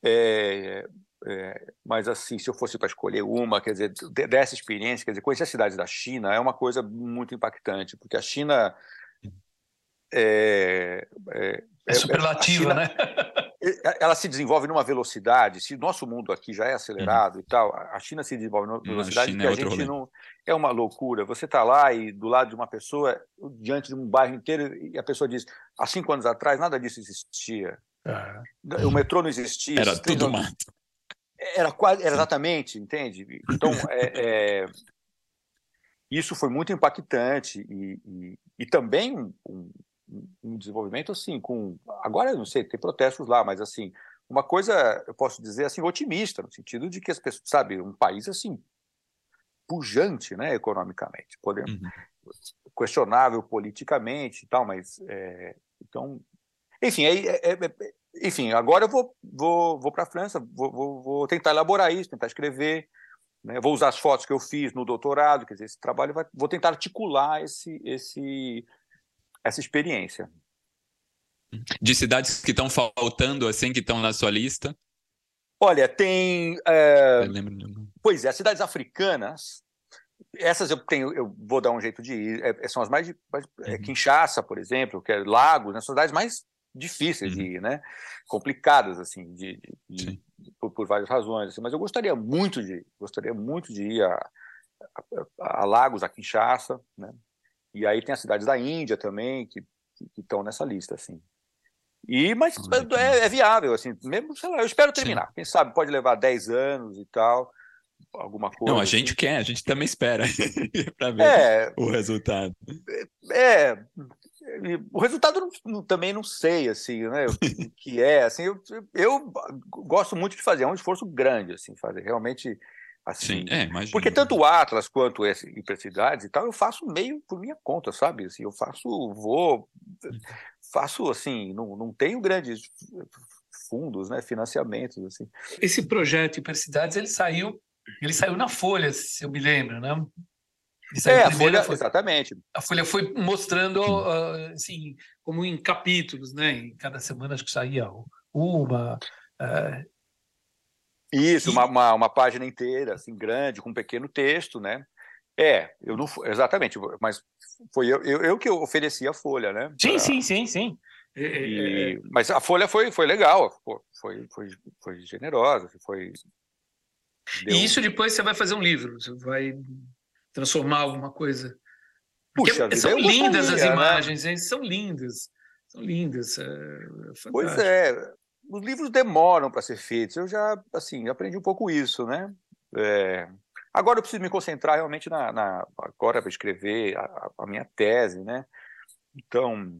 é, é mas assim, se eu fosse para escolher uma, quer dizer, dessa experiência, quer dizer, conhecer as cidades da China é uma coisa muito impactante, porque a China é, é, é superlativa, China, né? [LAUGHS] ela se desenvolve numa velocidade, se nosso mundo aqui já é acelerado uhum. e tal, a China se desenvolve numa velocidade que a, é a gente rolê. não. É uma loucura. Você está lá e do lado de uma pessoa, diante de um bairro inteiro, e a pessoa diz: há cinco anos atrás nada disso existia. Uhum. O metrô não existia. Era tudo mato. Era quase, era exatamente, entende? Então, é, é, isso foi muito impactante e, e, e também um, um desenvolvimento assim, com. Agora, eu não sei, tem protestos lá, mas assim, uma coisa, eu posso dizer assim, otimista, no sentido de que as pessoas, sabe, um país assim, pujante, né, economicamente, podemos, uhum. questionável politicamente e tal, mas. É, então. Enfim, é, é, é, enfim, agora eu vou, vou, vou para a França, vou, vou, vou, tentar elaborar isso, tentar escrever, né, vou usar as fotos que eu fiz no doutorado, quer dizer, esse trabalho vai, vou tentar articular esse, esse, essa experiência. De cidades que estão faltando, assim, que estão na sua lista? Olha, tem. É... Pois é, cidades africanas. Essas eu tenho, eu vou dar um jeito de ir. É, são as mais, mais é, uhum. Kinshasa, por exemplo, que é Lagos, né, são cidades mais difíceis uhum. de ir, né? Complicadas assim, de, de, de por, por, várias razões. Assim. Mas eu gostaria muito de, gostaria muito de ir a, a, a Lagos, a Kinshasa, né? E aí tem as cidades da Índia também, que estão nessa lista, assim. E, mas é, é, viável, assim, mesmo, sei lá, eu espero terminar. Sim. Quem sabe pode levar 10 anos e tal, alguma coisa. Não, a gente assim. quer, a gente também espera [LAUGHS] para ver é, o resultado. É, é o resultado não, também não sei, assim, né, o que é, assim, eu, eu gosto muito de fazer, é um esforço grande, assim, fazer, realmente Assim, Sim, é, imagina. Porque tanto o Atlas quanto esse Hipercidades e tal, eu faço meio por minha conta, sabe? Assim, eu faço, vou, faço assim, não, não tenho grandes fundos, né, financiamentos, assim. Esse projeto Hipercidades, ele saiu, ele saiu na Folha, se eu me lembro, né? É, a Folha, foi, exatamente. A Folha foi mostrando, uh, assim, como em capítulos, né? Em cada semana acho que saía uma, isso, uma, uma, uma, página inteira, assim, grande, com um pequeno texto, né? É, eu não exatamente, mas foi eu, eu, eu que ofereci a folha, né? Sim, pra... sim, sim, sim. É, é, e, é, mas a folha foi, foi legal, foi, foi, foi generosa, foi. Deu... E isso depois você vai fazer um livro, você vai transformar alguma coisa. Porque Puxa, são lindas as né? imagens, né? são lindas, são lindas. É pois é, os livros demoram para ser feitos. Eu já, assim, aprendi um pouco isso, né? É... Agora eu preciso me concentrar realmente na, na agora para escrever a, a, minha tese, né? Então,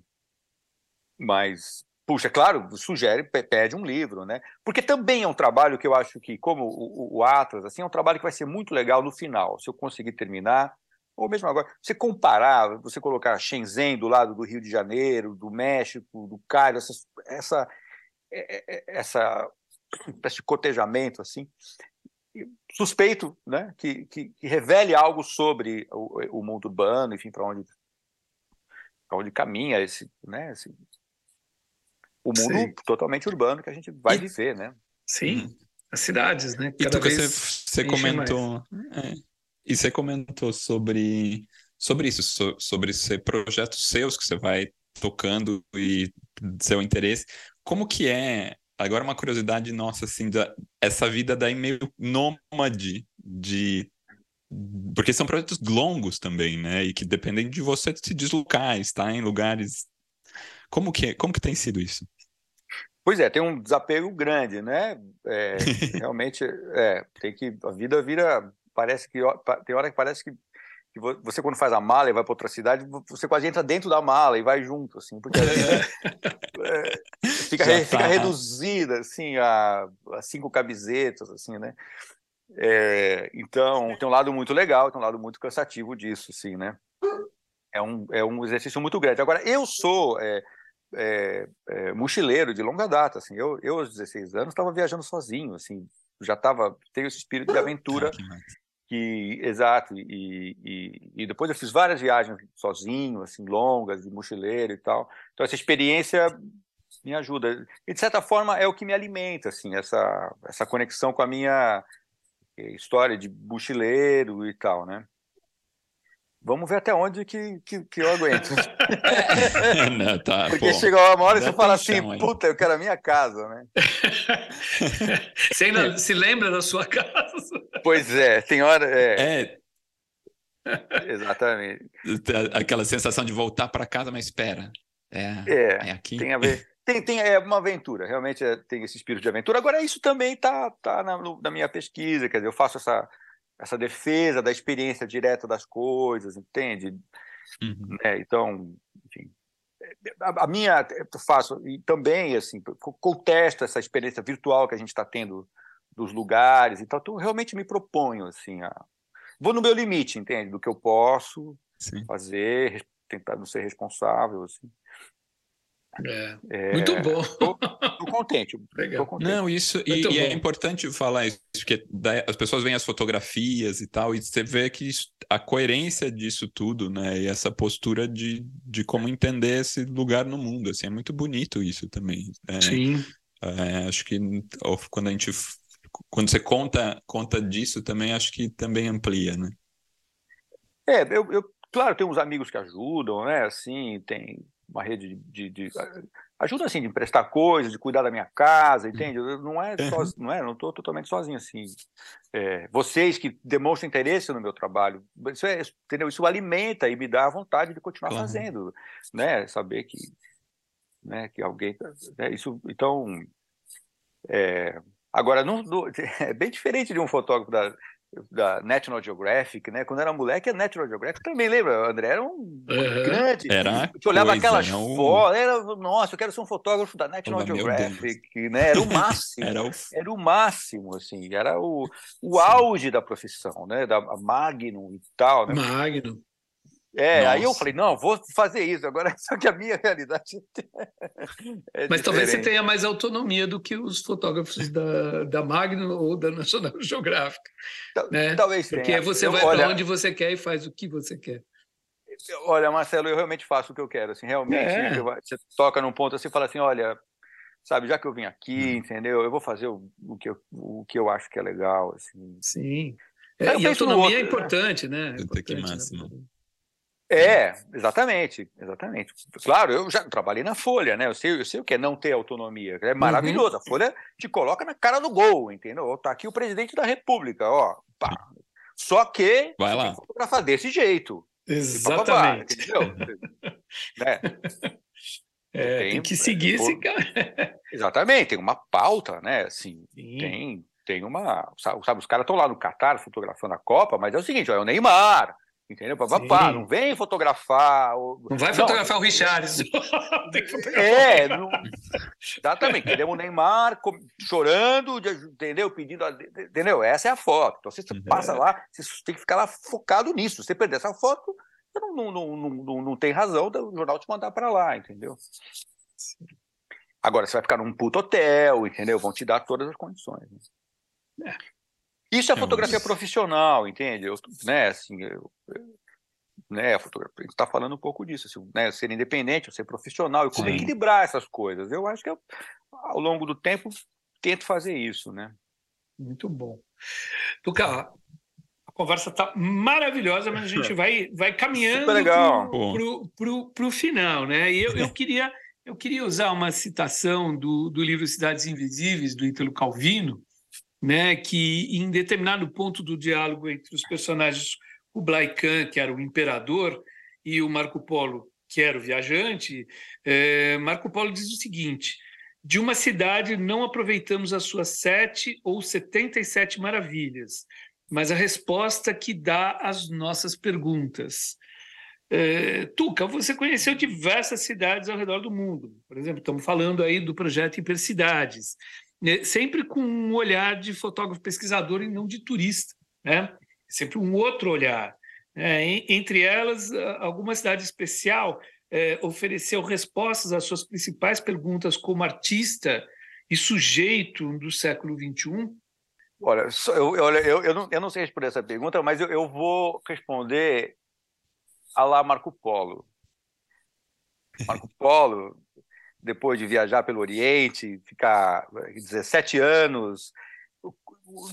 mas puxa, claro, sugere, pede um livro, né? Porque também é um trabalho que eu acho que, como o, o, Atlas, assim, é um trabalho que vai ser muito legal no final, se eu conseguir terminar, ou mesmo agora, você comparar, você colocar Shenzhen do lado do Rio de Janeiro, do México, do Cairo, essa, essa é, é, é, essa esse cotejamento assim suspeito né que, que, que, revele algo sobre o, o mundo urbano enfim para onde para onde caminha esse né esse, o mundo sim. totalmente urbano que a gente vai e, viver né? Sim as cidades né Cada e tu, vez você, você comentou é, e você comentou sobre sobre isso so, sobre esse projetos seus que você vai tocando e seu interesse como que é, agora uma curiosidade nossa, assim, da, essa vida daí meio nômade de porque são projetos longos também, né? E que dependem de você se deslocar, estar em lugares. Como que, como que tem sido isso? Pois é, tem um desapego grande, né? É, [LAUGHS] realmente, é, tem que a vida vira, parece que tem hora que parece que que você quando faz a mala e vai para outra cidade, você quase entra dentro da mala e vai junto, assim, porque [LAUGHS] [LAUGHS] é, fica, fica tá. reduzida, assim, a, a, cinco camisetas, assim, né? É, então, tem um lado muito legal, tem um lado muito cansativo disso, assim, né? É um, é um exercício muito grande. Agora, eu sou é, é, é mochileiro de longa data, assim, eu, eu aos 16 anos estava viajando sozinho, assim, já estava, tenho esse espírito de aventura que exato e, e, e, depois eu fiz várias viagens sozinho assim longas de mochileiro e tal então essa experiência me ajuda e de certa forma é o que me alimenta assim essa essa conexão com a minha eh, história de mochileiro e tal né vamos ver até onde que, que, que eu aguento. [LAUGHS] Não, tá, [LAUGHS] Porque pô, chega uma hora e você fala assim, puta, eu quero a minha casa, né? [LAUGHS] Você ainda se lembra da sua casa? Pois é, tem hora. É, É, exatamente. tá- aquela sensação de voltar para casa, mas espera. É, É, é aqui. tem a ver. Tem, tem é uma aventura, realmente é- tem esse espírito de aventura. Agora, isso também está tá na, no- na minha pesquisa, quer dizer, eu faço essa, essa defesa da experiência direta das coisas, entende? Uhum. né? Então, enfim, a, a minha eu faço e também assim co- contesto essa experiência virtual que a gente está tendo dos lugares. Então, eu realmente me proponho assim, a, vou no meu limite, entende, do que eu posso Sim. fazer, tentar não ser responsável, assim. É, É, muito bom. Tô contente, [LAUGHS] Legal. tô contente. Não, isso, e, e é importante falar isso, porque as pessoas veem as fotografias e tal, e você vê que isso- a coerência disso tudo, né, e essa postura de, de como entender esse lugar no mundo, assim, é muito bonito isso também. É, Sim. é, acho que quando a gente, quando você conta, conta disso também, acho que também amplia, né? É, eu, eu- claro, tem uns amigos que ajudam, né? Assim, tem uma rede de, de- de- ajuda assim de emprestar coisas, de cuidar da minha casa, entende? Eu- Não é Uhum. só, não é, não estou totalmente sozinho assim. É, vocês que demonstram interesse no meu trabalho, isso é, entendeu? Isso alimenta e me dá a vontade de continuar Claro. fazendo, né? Saber que, né? Que alguém, tá- né? Isso, então, é, agora não, não- [LAUGHS] é bem diferente de um fotógrafo da da National Geographic, né? Quando era moleque, a National Geographic também lembra, André era um Uhum. grande. Era gente olhava coisa, aquelas? Um- fotos, era, nossa, eu quero ser um fotógrafo da National meu Geographic, né? Era o [LAUGHS] máximo. Era o... Era o máximo, assim, era o, o auge da profissão, né? Da Magnum e tal, né? Magno. É, aí eu Nossa. falei, não, vou fazer isso. Agora, [LAUGHS] só que a minha realidade [LAUGHS] é Mas talvez você diferente. tenha mais autonomia do que os fotógrafos da, da Magno ou da National [LAUGHS] Geographic. Tal- né? Talvez Porque tenha. você Eu- vai para onde você quer e faz o que você quer. Olha, Marcelo, eu realmente faço o que eu quero, assim, realmente, É. eu- você toca num ponto assim e fala assim, olha, sabe, já que eu vim aqui, Hum. entendeu, eu vou fazer o, o, que, eu, o que eu acho que é legal, assim. Sim. É, e autonomia é outro, né? importante, né? É Puta, que importante, massa, né? É, exatamente, exatamente. Claro, eu já trabalhei na Folha, né, eu sei, eu sei o que é não ter autonomia, é maravilhoso, a Folha te coloca na cara do gol, entendeu, tá aqui o presidente da república, ó, pá. Só que Vai lá. fotografar desse jeito. e papapá, Exatamente. entendeu? [LAUGHS] Né? É, Tem- tem que seguir pô, esse cara. [LAUGHS] Exatamente, tem uma pauta, né? Assim, Sim. tem, tem uma. Sabe, os caras estão lá no Catar fotografando a Copa, mas é o seguinte, ó, é o Neymar, entendeu? Papapá, Sim. não vem fotografar. o- Não vai fotografar o Richarlison. [LAUGHS] [LAUGHS] Tem que fotografar. É, não- exatamente. Queremos o Neymar chorando, de- entendeu? Pedindo. a- Entendeu? Essa é a foto. Então, você Uhum. passa lá, você tem que ficar lá focado nisso. Se você perder essa foto, você não, não, não, não, não, não tem razão do jornal te mandar para lá, entendeu? Agora, você vai ficar num puto hotel, entendeu? Vão te dar todas as condições. né? Isso é É, fotografia profissional, entende? Eu, né, assim, eu, né, a fotografia, a gente está falando um pouco disso, assim, né, ser independente, ser profissional e como Sim. equilibrar essas coisas. Eu acho que eu, ao longo do tempo tento fazer isso, né? Muito bom. Tuca, a conversa está maravilhosa, mas a gente [LAUGHS] vai, vai caminhando para o final, né? E eu, eu, [LAUGHS] queria, eu queria usar uma citação do, do livro Cidades Invisíveis, do Ítalo Calvino, né? que em determinado ponto do diálogo entre os personagens Kublai Khan, que era o imperador, e o Marco Polo, que era o viajante, eh, Marco Polo diz o seguinte: de uma cidade não aproveitamos as suas sete ou setenta e sete maravilhas, mas a resposta que dá às nossas perguntas. Eh, Tuca, você conheceu diversas cidades ao redor do mundo. Por exemplo, estamos falando aí do projeto Hipercidades, né? sempre com um olhar de fotógrafo pesquisador e não de turista, né? Sempre um outro olhar. né? En- Entre elas, alguma cidade especial eh, ofereceu respostas às suas principais perguntas como artista e sujeito do século? XXI? Olha, eu, olha, eu, eu, não, eu não sei responder essa pergunta, mas eu, eu vou responder a lá Marco Polo. Marco Polo, depois de viajar pelo Oriente, ficar 17 anos,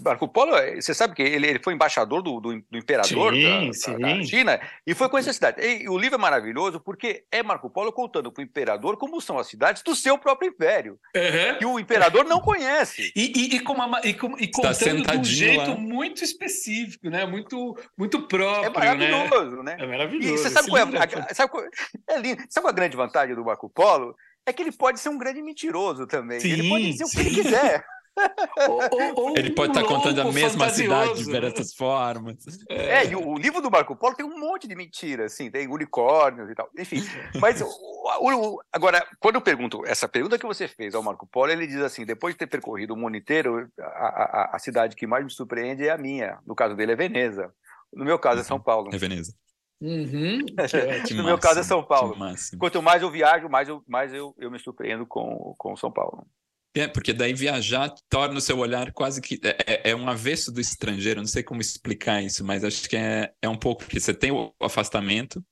Marco Polo, é, você sabe que ele, ele foi embaixador do, do, do imperador sim, da, sim. da, China e foi com essa cidade. E o livro é maravilhoso porque é Marco Polo contando para o imperador como são as cidades do seu próprio império, uhum. que o imperador não conhece. E, e, e, com uma, e, com, e contando de um jeito lá. muito específico, né? muito, muito próprio. É maravilhoso, né? né? É maravilhoso. E você sabe qual é, a, sabe qual, é lindo. Sabe qual a grande vantagem do Marco Polo? É que ele pode ser um grande mentiroso também. Sim, ele pode dizer sim. o que ele quiser [LAUGHS] ou, ou, ele pode estar tá contando a mesma cidade de diversas né? formas. É, é, e o, o, livro do Marco Polo tem um monte de mentiras, assim, tem unicórnios e tal. Enfim, mas o, o, agora, quando eu pergunto, essa pergunta que você fez ao Marco Polo, ele diz assim: depois de ter percorrido o mundo inteiro, a, a, a cidade que mais me surpreende é a minha. No caso dele é Veneza. No meu caso é São Paulo. É Veneza. Uhum. [LAUGHS] no meu caso é São Paulo. Quanto mais eu viajo, mais eu, mais eu, eu me surpreendo com, com São Paulo. É, porque daí viajar torna o seu olhar quase que. É, é, é, um avesso do estrangeiro, não sei como explicar isso, mas acho que é, é um pouco, porque você tem o afastamento,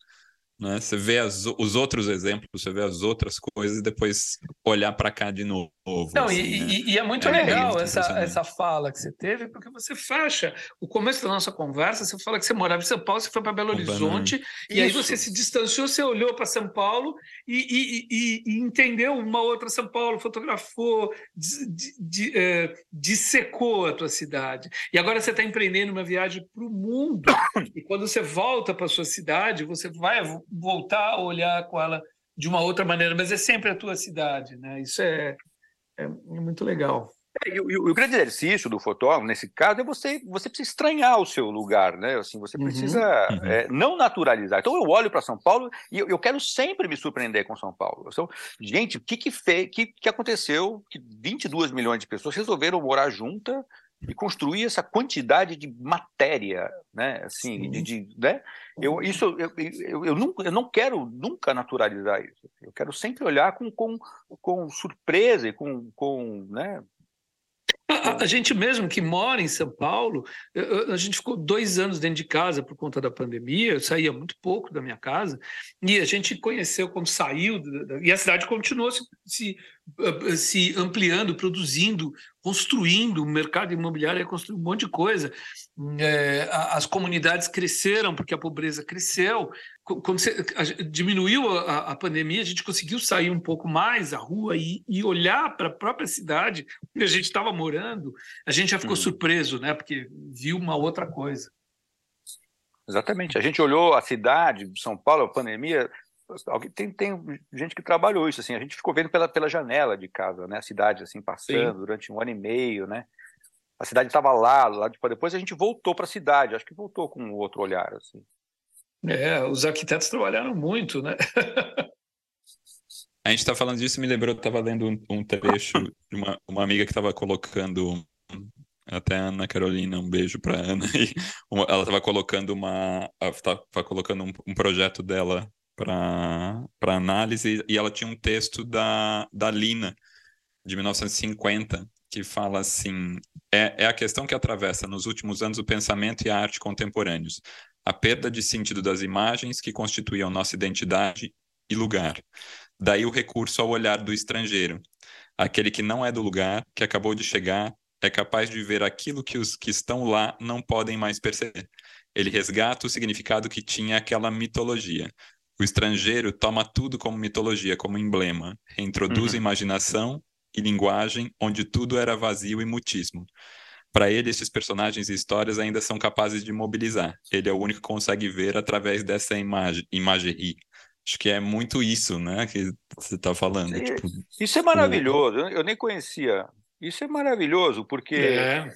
né? Você vê as, os outros exemplos, você vê as outras coisas e depois olhar para cá de novo. Não, assim, e, né? e, e, é muito é legal essa, essa fala que você teve, porque você fecha o começo da nossa conversa. Você fala que você morava em São Paulo, você foi para Belo Horizonte, e aí você se distanciou, você olhou para São Paulo e, e, entendeu uma outra São Paulo, fotografou, de, de, é, dissecou a tua cidade. E agora você está empreendendo uma viagem para o mundo. [COUGHS] E quando você volta para sua cidade, você vai voltar a olhar com ela de uma outra maneira, mas é sempre a tua cidade, né? Isso é, é, é muito legal. É, e, e, o grande exercício do fotógrafo, nesse caso, é você, você precisa estranhar o seu lugar, né? Assim, você uhum. precisa uhum. É, não naturalizar. Então eu olho para São Paulo e eu, eu, quero sempre me surpreender com São Paulo. Eu sou, gente, o que que, fez, que que aconteceu que 22 milhões de pessoas resolveram morar juntas e construir essa quantidade de matéria, né? Assim, de, de, né? Eu isso eu, eu, eu, não, eu não quero nunca naturalizar isso. Eu quero sempre olhar com, com, com surpresa e com, com né? A, a, gente mesmo que mora em São Paulo, a gente ficou dois anos dentro de casa por conta da pandemia. Eu saía muito pouco da minha casa e a gente conheceu quando saiu e a cidade continuou se, se, se ampliando, produzindo construindo, o mercado imobiliário é construir um monte de coisa. É, as comunidades cresceram porque a pobreza cresceu. Quando você, a, diminuiu a, a, pandemia, a gente conseguiu sair um pouco mais à rua e, e olhar para a própria cidade onde a gente estava morando. A gente já ficou hum. surpreso, né? Porque viu uma outra coisa. Exatamente. A gente olhou a cidade, São Paulo, a pandemia, tem, tem gente que trabalhou isso, assim, a gente ficou vendo pela, pela janela de casa, né, a cidade, assim, passando Sim. durante um ano e meio, né, a cidade estava lá, lá depois a gente voltou para a cidade, acho que voltou com um outro olhar, assim. É, os arquitetos trabalharam muito, né? [LAUGHS] a gente está falando disso, me lembrou, eu estava lendo um, um, trecho de uma, uma amiga que estava colocando até a Ana Carolina, um beijo para Ana. [LAUGHS] E uma, ela estava colocando uma, estava colocando um, um, projeto dela para análise, e ela tinha um texto da, da Lina, de 1950, que fala assim: é, é a questão que atravessa nos últimos anos o pensamento e a arte contemporâneos, a perda de sentido das imagens que constituíam nossa identidade e lugar. Daí o recurso ao olhar do estrangeiro, aquele que não é do lugar, que acabou de chegar, é capaz de ver aquilo que os que estão lá não podem mais perceber. Ele resgata o significado que tinha aquela mitologia, o estrangeiro toma tudo como mitologia, como emblema, reintroduz uhum. imaginação e linguagem onde tudo era vazio e mutismo. Para ele, esses personagens e histórias ainda são capazes de mobilizar. Ele é o único que consegue ver através dessa imagem, imagerie. Acho que é muito isso, né, que você está falando. É, tipo, isso é maravilhoso. O... Eu nem conhecia. Isso é maravilhoso, porque, é.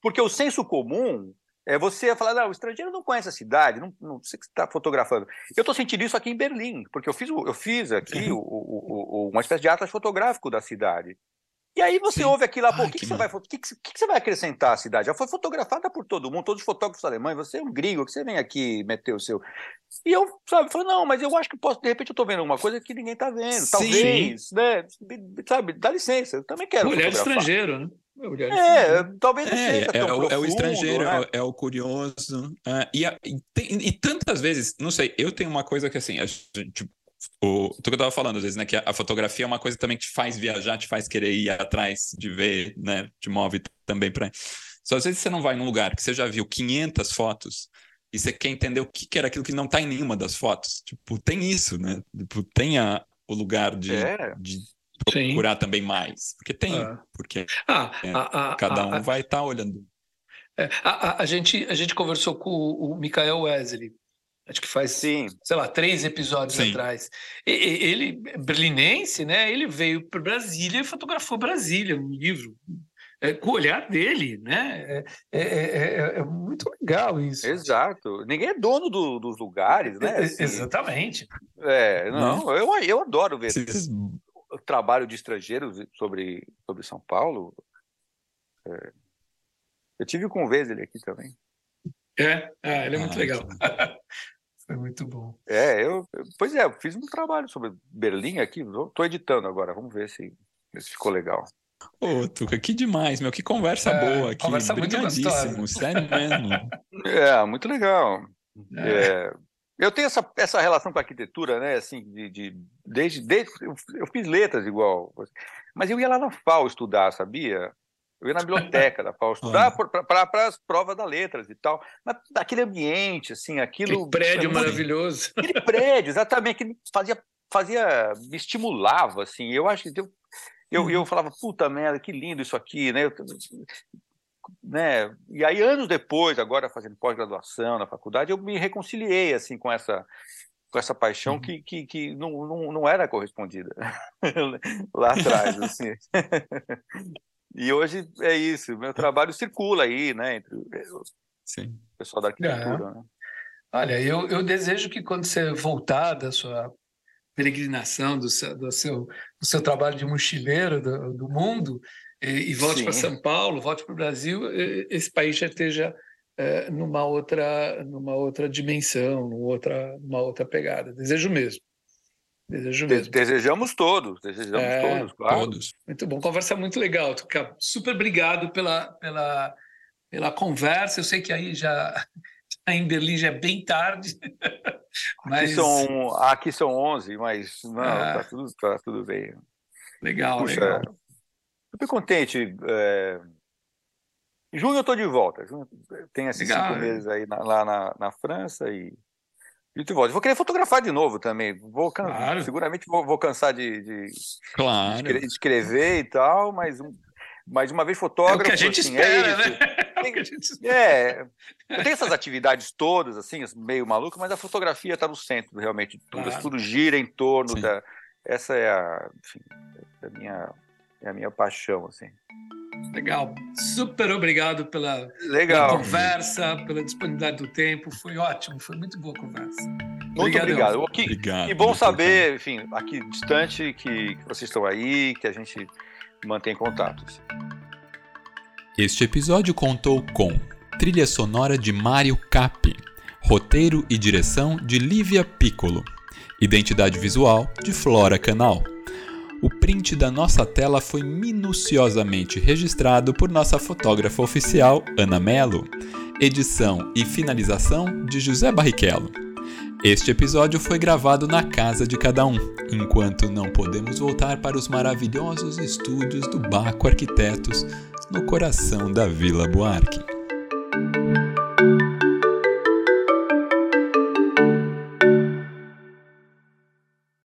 porque o senso comum é você falar, não, o estrangeiro não conhece a cidade, não, não sei que está fotografando. Eu estou sentindo isso aqui em Berlim, porque eu fiz, eu fiz aqui o, o, o, uma espécie de atlas fotográfico da cidade. E aí você Sim. ouve aquilo lá, pô, o que, que, você vai, que, que, que, você vai acrescentar à cidade? Já foi fotografada por todo mundo, todos os fotógrafos alemães, você é um gringo, que você vem aqui meter o seu. E eu, sabe, falei, não, mas eu acho que posso, de repente eu estou vendo uma coisa que ninguém está vendo. Sim. Talvez, né? Sabe, dá licença, eu também quero. Mulher estrangeiro, né? É, talvez não é, seja é, é, é o estrangeiro, né? é, o curioso. Uh, e, e, e, tantas vezes, não sei, eu tenho uma coisa que assim, a gente o, o que eu estava falando, às vezes, né? Que a, a, fotografia é uma coisa também que te faz viajar, te faz querer ir atrás de ver, né? Te move também para. Só às vezes você não vai num lugar que você já viu 500 fotos e você quer entender o que, que era aquilo que não está em nenhuma das fotos. Tipo, tem isso, né? Tipo, tem a, o lugar de, é. de procurar Sim. também mais. Porque tem, ah. porque ah, é, a, a, cada um a, vai estar tá olhando. É, a, gente, a gente conversou com o, o Michael Wesley, acho que faz, Sim. sei lá, três episódios Sim. atrás. E, ele, berlinense, né? Ele veio para Brasília e fotografou Brasília, um livro. É, com o olhar dele, né? É, é, é, é, muito legal isso. Exato. Ninguém é dono do, dos lugares, né? Assim, exatamente. É, não, né? eu, eu adoro ver o trabalho de estrangeiros sobre, sobre São Paulo. eu tive com o Wesley aqui também. É, ah, ele é muito ah, legal. [LAUGHS] Foi muito bom. É, eu, pois é, eu fiz um trabalho sobre Berlim aqui, estou editando agora, vamos ver se, se ficou legal. Ô, Tuca, que demais, meu, que conversa é, boa aqui, conversa brigadíssimo, sério mesmo. [LAUGHS] É, muito legal. É. É, eu tenho essa, essa relação com a arquitetura, né, assim, de, de desde, desde eu, eu, fiz letras igual, mas eu ia lá na FAO estudar, sabia? Eu ia na biblioteca da estudar para as provas da letras e tal. Mas daquele ambiente, assim, aquilo. Aquele prédio maravilhoso. [LAUGHS] Aquele prédio, exatamente, que fazia, fazia, me estimulava, assim. Eu acho que eu, eu, eu falava, puta merda, que lindo isso aqui, né? Eu, né? E aí, anos depois, agora fazendo pós-graduação na faculdade, eu me reconciliei, assim, com essa com essa paixão uhum. que, que, que não, não, não era correspondida [LAUGHS] lá atrás, assim. [LAUGHS] E hoje é isso, meu trabalho circula aí, né, entre o Sim. pessoal da arquitetura. É. Né? Olha, eu, eu desejo que quando você voltar da sua peregrinação, do seu, do seu, do seu trabalho de mochileiro do, do mundo, e, e volte para São Paulo, volte para o Brasil, esse país já esteja é, numa outra numa outra dimensão, numa outra, numa outra pegada. Desejo mesmo. Desejo mesmo. Desejamos todos, desejamos é, todos, claro. Todos. Muito bom, conversa muito legal, Tuca. Super obrigado pela, pela, pela conversa. Eu sei que aí já, [LAUGHS] em Berlim já é bem tarde. [LAUGHS] Mas... Aqui, são, aqui são 11, mas não, é. tá, tudo, tá tudo bem. Legal, Puxa, legal. Super contente. É... Em junho eu estou de volta. Tem esses legal, cinco meses aí na, lá na, na França e e volta. Vou querer fotografar de novo também. Vou claro. Seguramente vou, vou, cansar de, de, claro. de, escrever e tal, mas, mas uma vez fotógrafo. É o que a gente assim, espera, [LAUGHS] é né? Tem, é, eu tenho essas atividades todas, assim, meio maluco, mas a fotografia está no centro realmente de tudo. Claro. Tudo gira em torno Sim. da. Essa é a, enfim, é a minha, é a minha paixão, assim. Legal. Super obrigado pela, Legal. pela conversa, pela disponibilidade do tempo. Foi ótimo, foi muito boa a conversa. Muito obrigado. Que, obrigado. Que bom saber, enfim, aqui distante, que, que vocês estão aí, que a gente mantém contatos. Este episódio contou com trilha sonora de Mário Cap, roteiro e direção de Lívia Piccolo, identidade visual de Flora Canal o print da nossa tela foi minuciosamente registrado por nossa fotógrafa oficial, Ana Melo. Edição e finalização de José Barrichello. Este episódio foi gravado na casa de cada um, enquanto não podemos voltar para os maravilhosos estúdios do Baco Arquitetos, no coração da Vila Buarque.